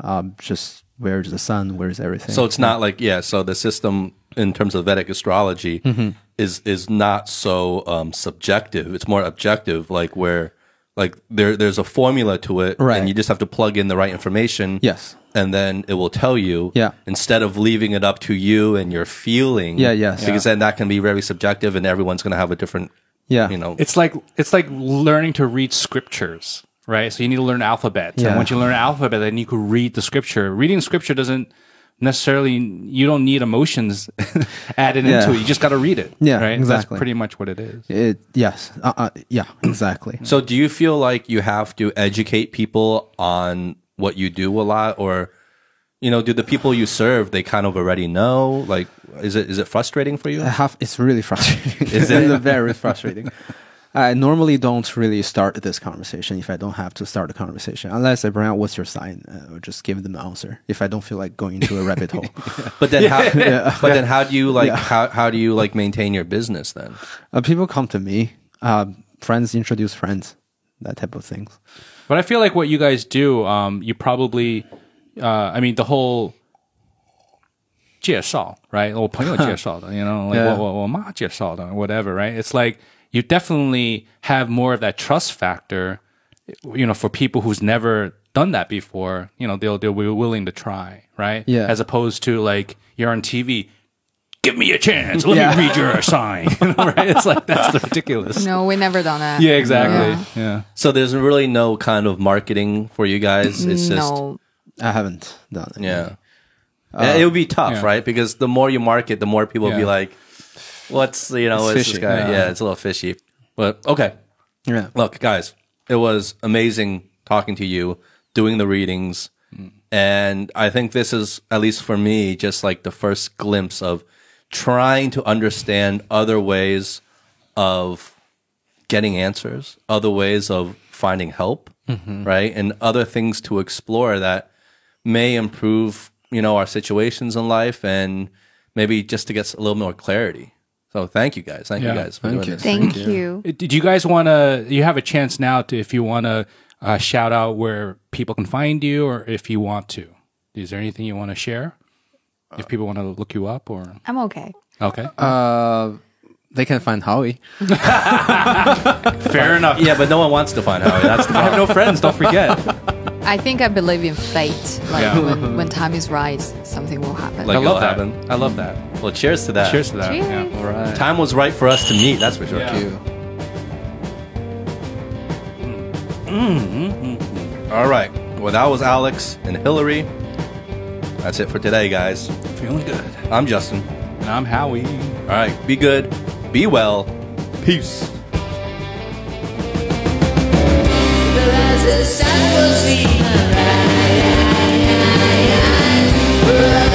Um, just where's the sun, where's everything. So it's not like yeah. So the system in terms of Vedic astrology Mm-hmm. is is not so um, subjective. It's more objective, like where like there there's a formula to it, Right. and you just have to plug in the right information. yes, And then it will tell you, Yeah. instead of leaving it up to you and your feeling, Yeah, yes. because then that can be very subjective, and everyone's going to have a different, yeah, you know, It's like it's like learning to read scriptures, right? So you need to learn alphabet. Yeah. And once you learn alphabet, then you can read the scripture. Reading scripture doesn't necessarily you don't need emotions [LAUGHS] added Yeah. into it. You just got to read it. Yeah, right. exactly. That's pretty much what it is. it yes, uh, uh, yeah, exactly. So do you feel like you have to educate people on what you do a lot or you know, do the people you serve they kind of already know? Like is it is it frustrating for you? I have it's really frustrating. Is [LAUGHS] it? it's very frustrating. I normally don't really start this conversation if I don't have to start a conversation, unless I bring out what's your sign uh, or just give them the answer. If I don't feel like going into a rabbit hole, [LAUGHS] But then how [LAUGHS] but then how do you like Yeah. how how do you like maintain your business then? uh, people come to me. Uh, friends introduce friends, that type of things. But I feel like what you guys do, um, you probably, uh, I mean, the whole 介绍, right? 我朋友介绍的, [LAUGHS] you know, like Yeah. 我我妈介绍的, whatever, right? It's like you definitely have more of that trust factor, you know, for people who's never done that before. You know, they'll they'll be willing to try, right? Yeah. As opposed to like you're on TV. Give me a chance. Let Yeah. me read your sign. [LAUGHS] Right? It's like that's ridiculous. No, we never done that. Yeah, exactly. Yeah. yeah. So there's really no kind of marketing for you guys. It's just no. I haven't done it. yeah. Uh, yeah, it would be tough, yeah. right? Because the more you market, the more people will be like, "What's you know, It's what's this guy?" yeah. Yeah. it's a little fishy. But okay, Yeah. look, guys, it was amazing talking to you, doing the readings, and I think this is at least for me just like the first glimpse of trying to understand other ways of getting answers, other ways of finding help, mm-hmm. right? And other things to explore that may improve, you know, our situations in life and maybe just to get a little more clarity. So thank you guys. Thank you guys for thank doing you. this. Thank you. Did you guys want to? You have a chance now to, if you want to, uh, shout out where people can find you, or if you want to. Is there anything you want to share? If people want to look you up, or I'm okay. okay, Uh, they can find Howie. [LAUGHS] fair enough. Yeah, but no one wants to find Howie. That's the I have no friends. Don't forget. [LAUGHS] I think I believe in fate. Like Yeah. when, [LAUGHS] when time is right, something will happen. Like- I love it'll that. happen. I love that. Well, cheers to that. Cheers to that. Cheers. Yeah. All right. Time was right for us to meet. That's for sure. Yeah. Thank you. Mm-hmm. All right. Well, that was Alex and Hillary. That's it for today, guys. Feeling good. I'm Justin. And I'm Howie. All right. Be good. Be well. Peace. the sun will see my right.